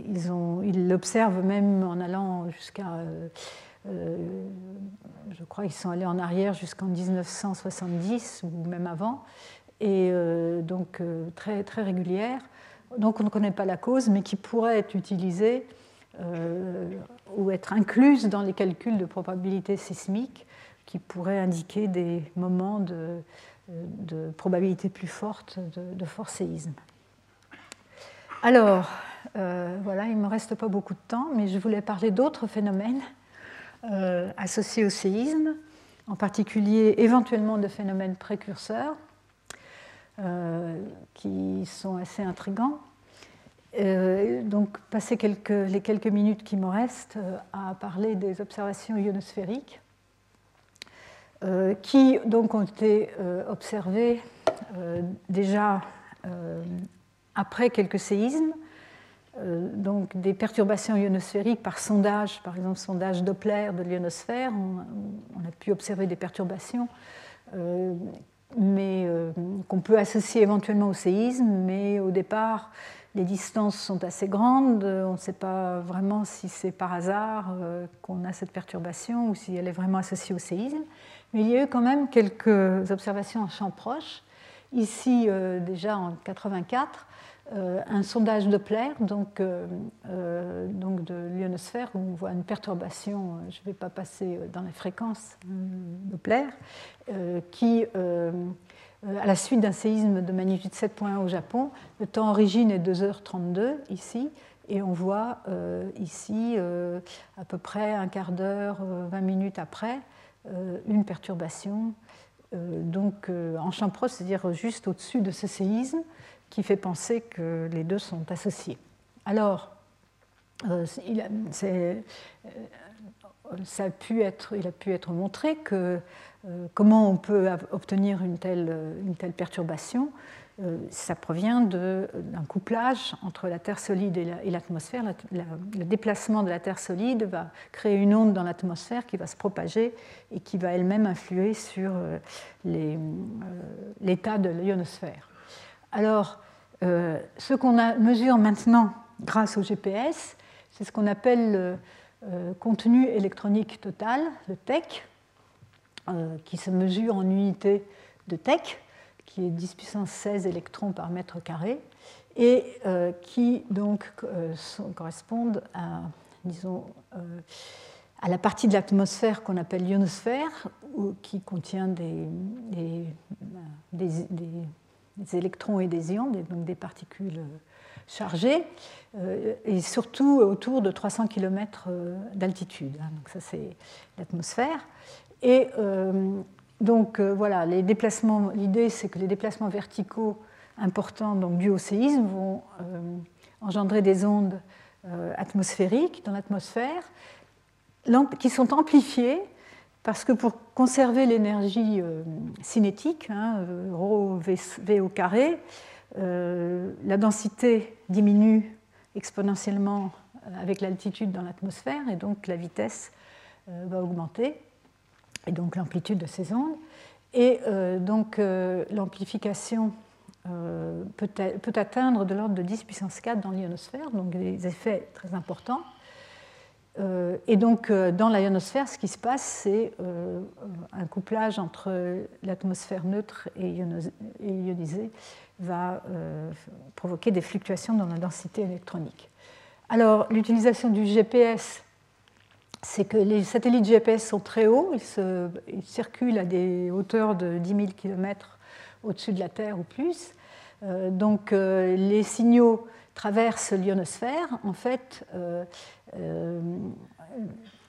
ils ont, ils l'observent même en allant jusqu'à je crois qu'ils sont allés en arrière jusqu'en 1970 ou même avant, et donc très, très régulière donc on ne connaît pas la cause, mais qui pourrait être utilisée euh, ou être incluse dans les calculs de probabilité sismique, qui pourraient indiquer des moments de, probabilité plus forte de, de fort séisme. Alors, euh, voilà, il ne me reste pas beaucoup de temps, mais je voulais parler d'autres phénomènes euh, associés au séisme, en particulier éventuellement de phénomènes précurseurs euh, qui sont assez intrigants. Donc, passer les quelques minutes qui me restent à parler des observations ionosphériques, qui ont été observées déjà après quelques séismes, donc des perturbations ionosphériques par sondage, par exemple sondage Doppler de l'ionosphère, on, a pu observer des perturbations mais euh, qu'on peut associer éventuellement au séisme, mais au départ, les distances sont assez grandes, on ne sait pas vraiment si c'est par hasard euh, qu'on a cette perturbation ou si elle est vraiment associée au séisme. Mais il y a eu quand même quelques observations en champ proche. Ici, euh, déjà en 84, euh, un sondage Doppler, donc, euh, euh, donc de l'ionosphère, où on voit une perturbation, je ne vais pas passer dans les fréquences Doppler, qui, à la suite d'un séisme de magnitude 7.1 au Japon, le temps origine est 2h32 ici, et on voit ici, à peu près un quart d'heure, 20 minutes après, une perturbation donc en champ proche, c'est-à-dire juste au-dessus de ce séisme, qui fait penser que les deux sont associés. Alors, euh, il, a, euh, ça a pu être, il a pu être montré que euh, comment on peut obtenir une telle, une telle perturbation. ça provient d'un couplage entre la Terre solide et l'atmosphère. le déplacement de la Terre solide va créer une onde dans l'atmosphère qui va se propager et qui va elle-même influer sur l'état de l'ionosphère. Alors, euh, ce qu'on mesure maintenant grâce au GPS, c'est ce qu'on appelle le euh, contenu électronique total, le TEC, euh, qui se mesure en unité de TEC, qui est 10 puissance 16 électrons par mètre carré, et qui donc correspondent à, la partie de l'atmosphère qu'on appelle l'ionosphère, qui contient des électrons et des ions, donc des particules euh, chargées, euh, et surtout autour de 300 km euh, d'altitude. Hein. Donc ça c'est l'atmosphère. Et donc voilà, les déplacements, l'idée c'est que les déplacements verticaux importants donc dus au séisme vont engendrer des ondes atmosphériques dans l'atmosphère qui sont amplifiées parce que pour conserver l'énergie euh, cinétique, hein, ρ v, au carré, euh, la densité diminue exponentiellement avec l'altitude dans l'atmosphère et donc la vitesse euh, va augmenter et donc l'amplitude de ces ondes. Et donc l'amplification peut, peut, atteindre de l'ordre de 10 puissance 4 dans l'ionosphère, donc des effets très importants. Euh, et donc, euh, dans l'ionosphère, ce qui se passe, c'est euh, un couplage entre l'atmosphère neutre et ionisée va provoquer des fluctuations dans la densité électronique. Alors, l'utilisation du GPS, c'est que les satellites GPS sont très hauts, ils, circulent à des hauteurs de 10 000 km au-dessus de la Terre ou plus. donc, les signaux traversent l'ionosphère. En fait, euh,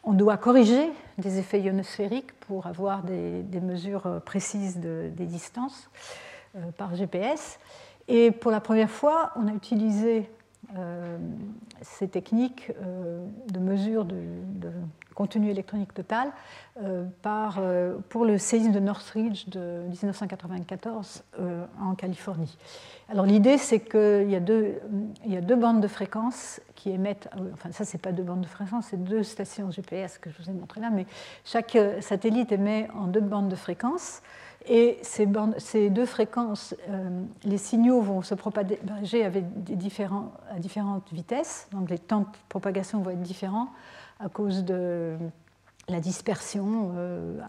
on doit corriger des effets ionosphériques pour avoir des, mesures précises des distances euh, par GPS. Et pour la première fois, on a utilisé ces techniques de mesure de, contenu électronique total par, pour le séisme de Northridge de 1994 en Californie. Alors l'idée, c'est qu'il y, a deux, y a deux bandes de fréquences qui émettent, enfin ça, c'est pas deux bandes de fréquences, c'est deux stations GPS que je vous ai montré là, mais chaque satellite émet en deux bandes de fréquences. Et ces, deux fréquences, euh, les signaux vont se propager à différentes vitesses, donc les temps de propagation vont être différents à cause de la dispersion euh,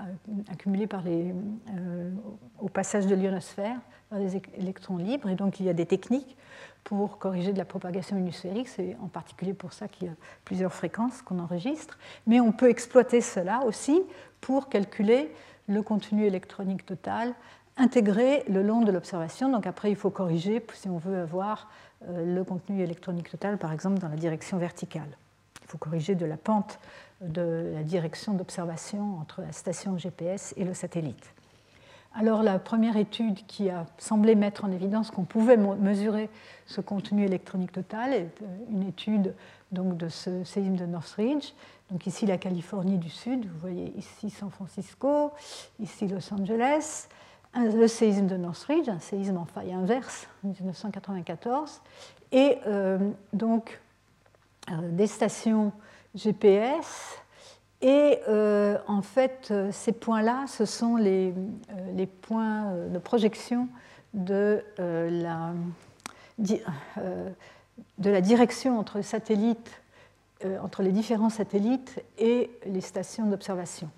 accumulée par les, euh, au passage de l'ionosphère vers les électrons libres. Et donc il y a des techniques pour corriger de la propagation unisphérique. C'est en particulier pour ça qu'il y a plusieurs fréquences qu'on enregistre. Mais on peut exploiter cela aussi pour calculer le contenu électronique total intégré le long de l'observation. Donc après, il faut corriger si on veut avoir euh, le contenu électronique total, par exemple, dans la direction verticale. Il faut corriger de la pente de la direction d'observation entre la station GPS et le satellite. Alors la première étude qui a semblé mettre en évidence qu'on pouvait mesurer ce contenu électronique total est euh, une étude donc, de ce séisme de Northridge. Donc ici la Californie du Sud, vous voyez ici San Francisco, ici Los Angeles, le séisme de Northridge, un séisme en faille inverse en 1994, et euh, donc euh, des stations GPS. Et euh, en fait, ces points-là, ce sont les, points de projection de, la, de la direction entre, satellites, entre les différents satellites et les stations d'observation,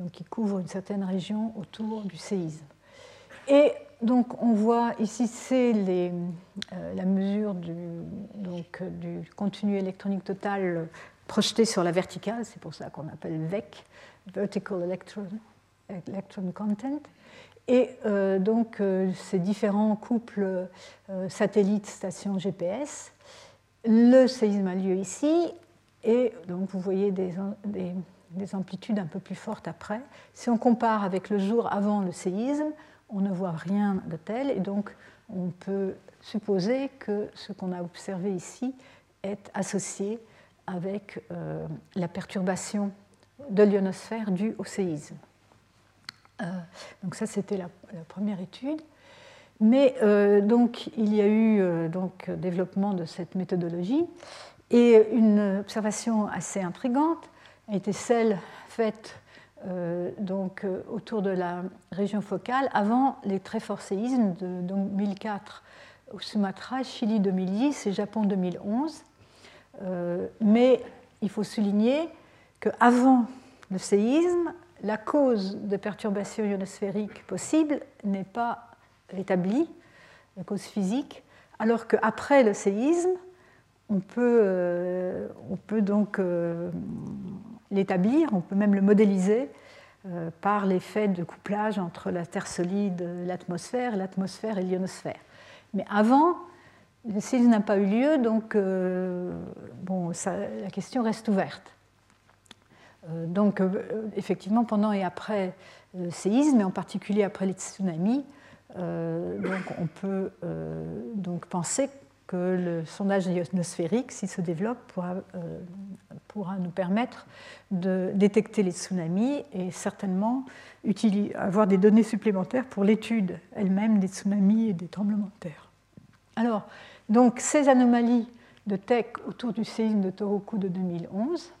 donc qui couvrent une certaine région autour du séisme. Et donc on voit ici, c'est la mesure du, donc, du contenu électronique total projeté sur la verticale, c'est pour ça qu'on appelle VEC, Vertical Electron, Electron Content. Et euh, donc euh, ces différents couples euh, satellites-stations GPS. Le séisme a lieu ici, et donc vous voyez des, des, des, amplitudes un peu plus fortes après. Si on compare avec le jour avant le séisme, on ne voit rien de tel, et donc on peut supposer que ce qu'on a observé ici est associé avec la perturbation de l'ionosphère due au séisme. Euh, donc ça, c'était la, première étude. Mais euh, donc, il y a eu donc, développement de cette méthodologie et une observation assez intrigante a été celle faite donc, autour de la région focale avant les très forts séismes de 2004 au Sumatra, Chili 2010 et Japon 2011. Euh, mais il faut souligner qu'avant le séisme, la cause de perturbations ionosphériques possibles n'est pas établie, la cause physique, alors qu'après le séisme, on peut, euh, donc euh, l'établir, on peut même le modéliser par l'effet de couplage entre la Terre solide, l'atmosphère, l'atmosphère et l'ionosphère. Mais avant, le séisme n'a pas eu lieu, donc euh, la question reste ouverte. Euh, donc, euh, effectivement, pendant et après le séisme, et en particulier après les tsunamis, donc on peut donc penser que le sondage ionosphérique, s'il se développe, pourra, pourra, nous permettre de détecter les tsunamis et certainement avoir des données supplémentaires pour l'étude elle-même des tsunamis et des tremblements de terre. Alors, donc ces anomalies de TEC autour du séisme de Tohoku de 2011,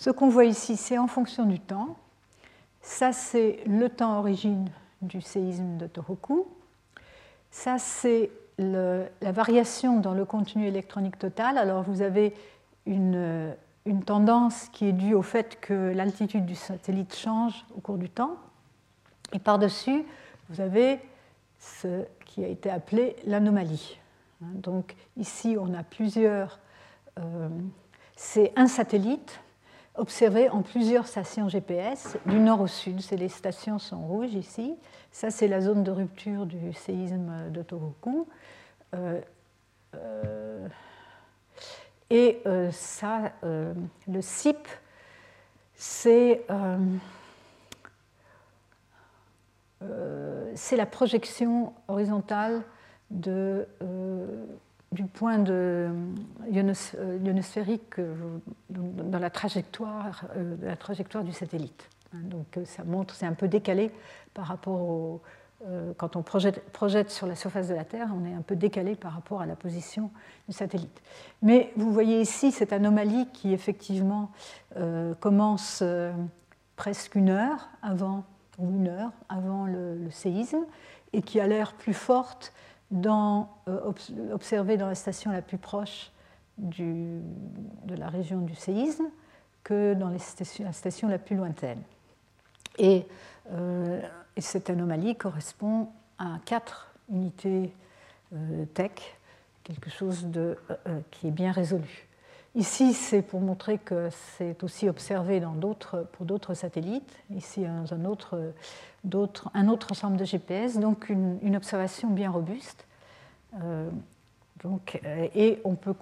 ce qu'on voit ici, c'est en fonction du temps. Ça, c'est le temps origine du séisme de Tohoku. Ça, c'est la variation dans le contenu électronique total. Alors, vous avez une, tendance qui est due au fait que l'altitude du satellite change au cours du temps. Et par-dessus, vous avez ce qui a été appelé l'anomalie. Donc ici, on a plusieurs. Euh, c'est un satellite observé en plusieurs stations GPS, du nord au sud. Les stations sont rouges ici. Ça, c'est la zone de rupture du séisme de Tohoku. Euh, euh, et ça, le CIP, c'est la projection horizontale de, euh, du point de ionosphérique dans la trajectoire, la trajectoire du satellite. Hein, donc ça montre, c'est un peu décalé par rapport au, euh, quand on projette, sur la surface de la Terre, on est un peu décalé par rapport à la position du satellite. Mais vous voyez ici cette anomalie qui effectivement euh, commence euh, presque une heure avant, une heure avant le, séisme, et qui a l'air plus forte dans, observée dans la station la plus proche de la région du séisme que dans les la station la plus lointaine. Et et cette anomalie correspond à quatre unités euh, tech, quelque chose de, euh, euh, qui est bien résolu. Ici, c'est pour montrer que c'est aussi observé dans pour d'autres satellites. Ici, un autre, un autre ensemble de GPS, donc une, observation bien robuste. donc, et on peut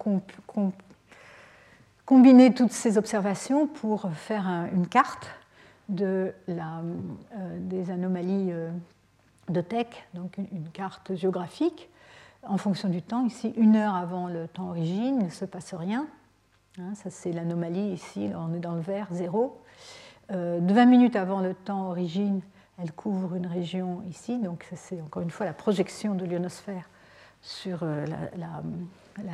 combiner toutes ces observations pour faire une carte euh, des anomalies euh, de TEC, donc une, carte géographique, en fonction du temps. Ici, une heure avant le temps origine, il ne se passe rien. Hein, ça, c'est l'anomalie ici, on est dans le vert, zéro. Euh, 20 minutes avant le temps origine, elle couvre une région ici, donc c'est encore une fois la projection de l'ionosphère sur, euh, la, la,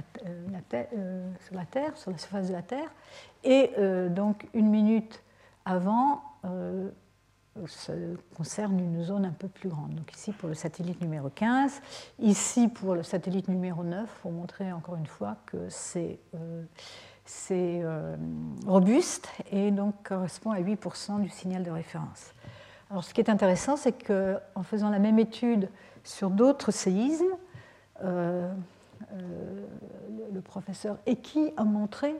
sur la Terre, sur la surface de la Terre. Et donc une minute avant, euh, ça concerne une zone un peu plus grande. Donc ici pour le satellite numéro 15, ici pour le satellite numéro 9, pour montrer encore une fois que c'est euh, euh, robuste et donc correspond à 8% du signal de référence. Alors ce qui est intéressant, c'est qu'en faisant la même étude sur d'autres séismes, le professeur Eki a montré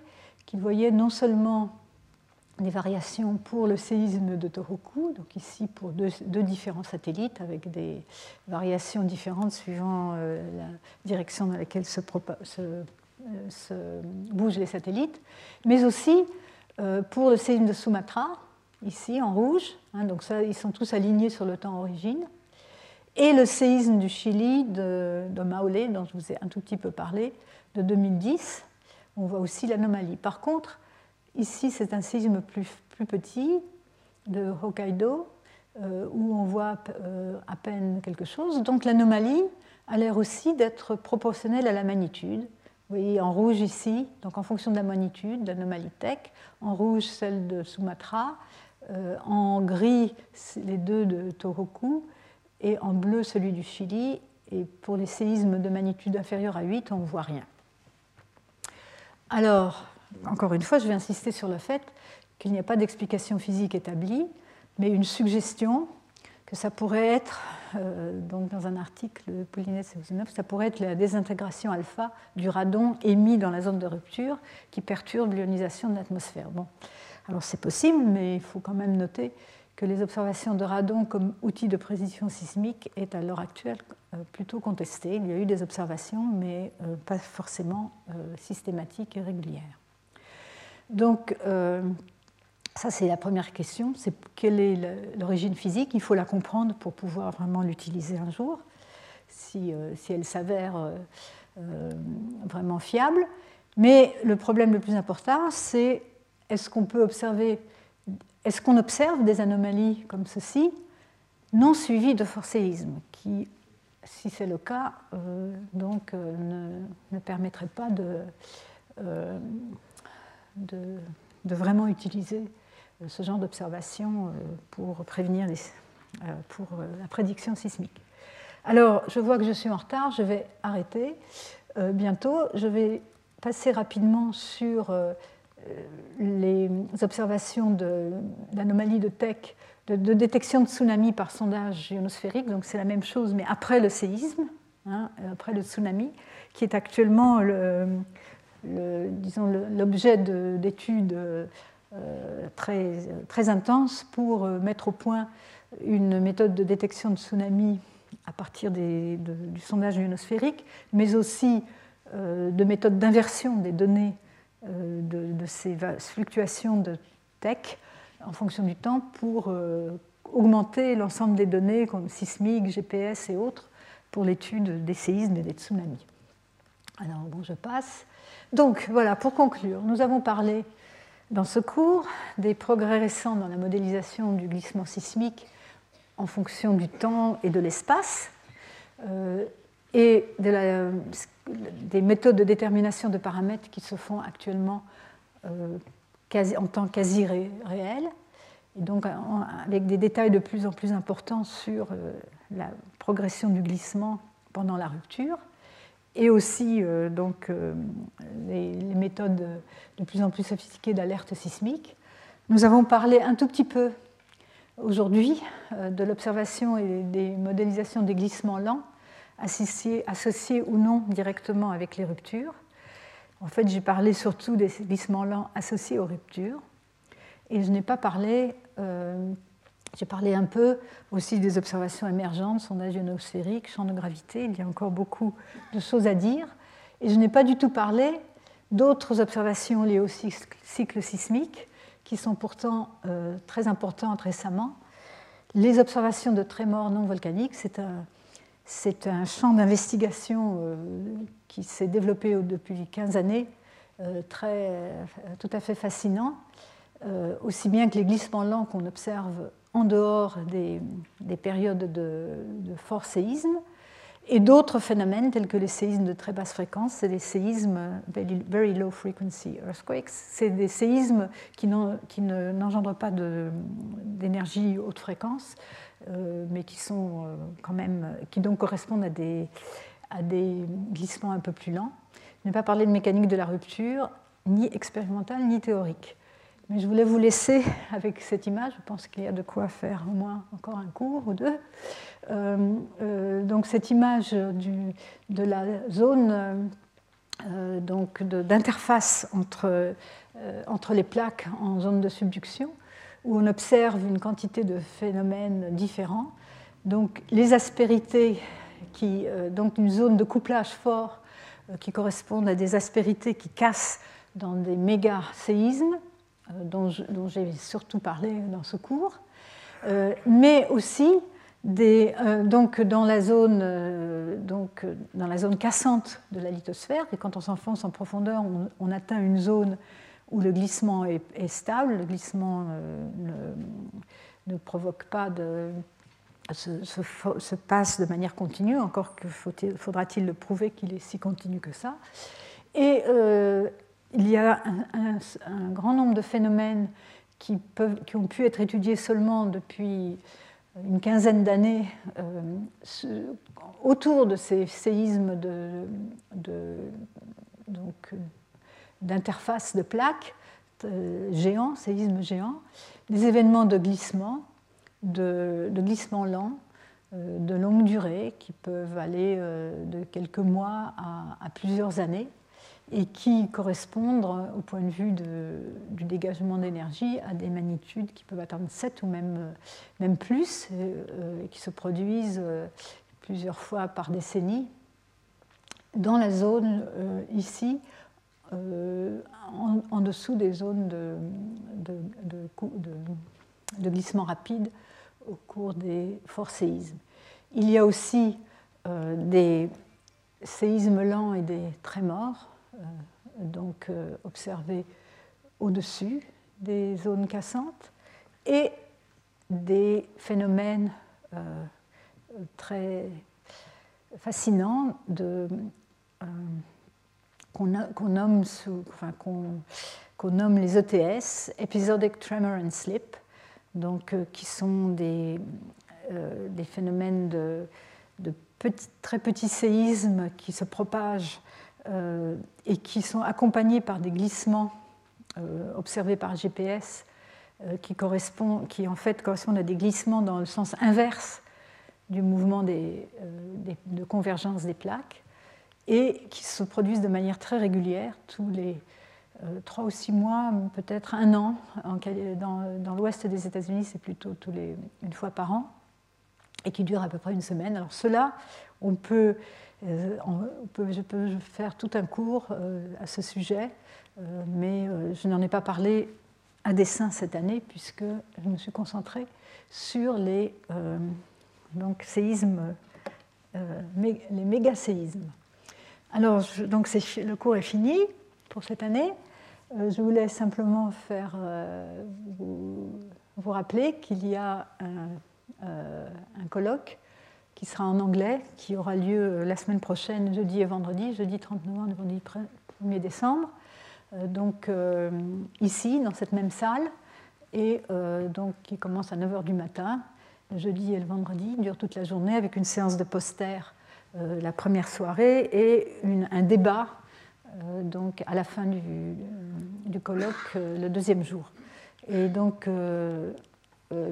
qu'il voyait non seulement des variations pour le séisme de Tohoku, donc ici pour deux, différents satellites avec des variations différentes suivant euh, la direction dans laquelle se, euh, se, bougent les satellites, mais aussi euh, pour le séisme de Sumatra, ici en rouge, hein, donc ça, ils sont tous alignés sur le temps origine, et le séisme du Chili de, de Maolé, dont je vous ai un tout petit peu parlé, de 2010, on voit aussi l'anomalie. Par contre, Ici, c'est un séisme plus, plus, petit de Hokkaido, euh, où on voit euh, à peine quelque chose. Donc l'anomalie a l'air aussi d'être proportionnelle à la magnitude. Vous voyez en rouge ici, donc en fonction de la magnitude, l'anomalie TEC, en rouge celle de Sumatra, euh, en gris les deux de Tohoku, et en bleu celui du Chili. Et pour les séismes de magnitude inférieure à 8, on ne voit rien. Alors, encore une fois, je vais insister sur le fait qu'il n'y a pas d'explication physique établie, mais une suggestion que ça pourrait être, euh, donc dans un article de Poulinet ça pourrait être la désintégration alpha du radon émis dans la zone de rupture qui perturbe l'ionisation de l'atmosphère. Bon, alors c'est possible, mais il faut quand même noter que les observations de radon comme outil de précision sismique est à l'heure actuelle euh, plutôt contestées. Il y a eu des observations, mais euh, pas forcément systématiques et régulières. Donc, ça, c'est la première question. C'est quelle est l'origine physique? Il faut la comprendre pour pouvoir vraiment l'utiliser un jour, si, euh, elle s'avère euh, vraiment fiable. Mais le problème le plus important, c'est est-ce qu'on peut observer, est-ce qu'on observe des anomalies comme ceci, non suivies de forcéisme, qui, si c'est le cas, donc ne, permettrait pas de de, vraiment utiliser euh, ce genre d'observation euh, pour prévenir euh, pour la prédiction sismique. Alors, je vois que je suis en retard, je vais arrêter bientôt. Je vais passer rapidement sur les observations d'anomalies de, TEC, de, détection de tsunami par sondage ionosphérique. Donc, c'est la même chose, mais après le séisme, hein, après le tsunami, qui est actuellement l'objet d'études euh, très, très intenses pour euh, mettre au point une méthode de détection de tsunami à partir du sondage ionosphérique, mais aussi euh, de méthodes d'inversion des données de, ces fluctuations de TEC en fonction du temps pour augmenter l'ensemble des données comme sismiques, GPS et autres pour l'étude des séismes et des tsunamis. Alors, bon, je passe. Donc, voilà, pour conclure, nous avons parlé dans ce cours des progrès récents dans la modélisation du glissement sismique en fonction du temps et de l'espace, euh, et des méthodes de détermination de paramètres qui se font actuellement euh, en temps quasi réel, et donc avec des détails de plus en plus importants sur euh, la progression du glissement pendant la rupture et aussi euh, donc, euh, les, méthodes de plus en plus sophistiquées d'alerte sismique. Nous avons parlé un tout petit peu aujourd'hui euh, de l'observation et des modélisations des glissements lents associés, associés, ou non directement avec les ruptures. En fait, j'ai parlé surtout des glissements lents associés aux ruptures et je n'ai pas parlé j'ai parlé un peu aussi des observations émergentes, sondage ionosphérique, champ de gravité. Il y a encore beaucoup de choses à dire. Et je n'ai pas du tout parlé d'autres observations liées au cycle sismique qui sont pourtant euh, très importantes récemment. Les observations de trémors non volcaniques, c'est un, champ d'investigation euh, qui s'est développé depuis 15 années, euh, très, tout à fait fascinant, aussi bien que les glissements lents qu'on observe en dehors des, périodes de, fort séisme, et d'autres phénomènes tels que les séismes de très basse fréquence, c'est des séismes very low frequency earthquakes, c'est des séismes qui, ne n'engendrent pas d'énergie haute fréquence, euh, mais qui sont euh, quand même, qui donc correspondent à des, à des glissements un peu plus lents. Je n'ai pas parlé de mécanique de la rupture, ni expérimentale ni théorique. Mais je voulais vous laisser avec cette image. Je pense qu'il y a de quoi faire au moins encore un cours ou deux. Euh, euh, donc cette image de la zone euh, d'interface entre, entre les plaques en zone de subduction, où on observe une quantité de phénomènes différents. Donc les aspérités, qui, donc une zone de couplage fort qui correspondent à des aspérités qui cassent dans des méga séismes dont, j'ai surtout parlé dans ce cours, euh, mais aussi euh, donc dans, la zone, donc dans la zone cassante de la lithosphère, et quand on s'enfonce en profondeur, on, atteint une zone où le glissement est, stable, le glissement ne, provoque pas de, se, se, passe de manière continue, encore que faudra-t-il le prouver qu'il est si continu que ça. Et il y a un, grand nombre de phénomènes qui, ont pu être étudiés seulement depuis une quinzaine d'années euh, autour de ces séismes d'interface de, de, plaques euh, géants, séismes géants, des événements de glissement, de, glissement lent, euh, de longue durée, qui peuvent aller de quelques mois à plusieurs années et qui correspondent, au point de vue du dégagement d'énergie, à des magnitudes qui peuvent atteindre 7 ou même, même plus, euh, et qui se produisent euh, plusieurs fois par décennie dans la zone euh, ici, en, dessous des zones de, de, glissement rapide au cours des forts séismes. Il y a aussi des séismes lents et des euh, donc euh, observés au-dessus des zones cassantes et des phénomènes euh, très fascinants qu'on nomme, les ETS, Episodic Tremor and Slip, donc, qui sont des, phénomènes de, très petits séismes qui se propagent euh, et qui sont accompagnés par des glissements euh, observés par GPS euh, qui, correspondent, qui en fait correspondent à des glissements dans le sens inverse du mouvement de convergence des plaques et qui se produisent de manière très régulière tous les trois ou six mois, peut-être un an. dans, l'ouest des États-Unis, c'est plutôt une fois par an et qui durent à peu près une semaine. Alors cela, on peut euh, je peux faire tout un cours euh, à ce sujet, euh, mais je n'en ai pas parlé à dessein cette année puisque je me suis concentrée sur les séismes, les méga-séismes. Alors, donc le cours est fini pour cette année. Euh, je voulais simplement euh, vous, rappeler qu'il y a un, colloque qui sera en anglais, qui aura lieu la semaine prochaine, jeudi et vendredi, jeudi 30 novembre et vendredi 1er décembre. donc ici, dans cette même salle, et donc qui commence à 9h du matin, le jeudi et le vendredi, dure toute la journée avec une séance de posters euh, la première soirée et un débat euh, donc à la fin du, du colloque euh, le deuxième jour. Et donc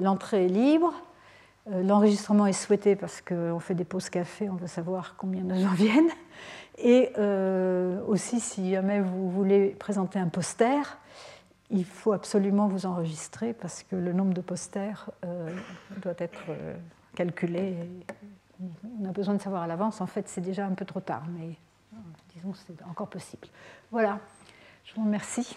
l'entrée est libre. L'enregistrement est souhaité parce qu'on fait des pauses café, on veut savoir combien de gens viennent. Et aussi, si jamais vous voulez présenter un poster, il faut absolument vous enregistrer parce que le nombre de posters euh, doit être euh, calculé. On a besoin de savoir à l'avance. En fait, c'est déjà un peu trop tard, mais euh, disons c'est encore possible. Voilà. Je vous remercie.